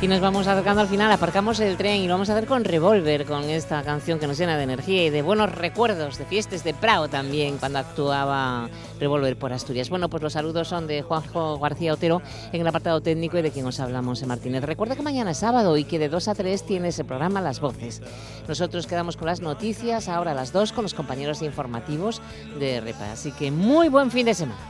[SPEAKER 7] Y nos vamos acercando al final, aparcamos el tren y lo vamos a hacer con Revolver, con esta canción que nos llena de energía y de buenos recuerdos, de fiestas de Prado también, cuando actuaba Revolver por Asturias. Bueno, pues los saludos son de Juanjo García Otero en el apartado técnico y de quien os hablamos, Martínez. Recuerda que mañana es sábado y que de 2 a 3 tiene ese programa Las Voces. Nosotros quedamos con las noticias ahora a las 2 con los compañeros informativos de REPA. Así que muy buen fin de semana.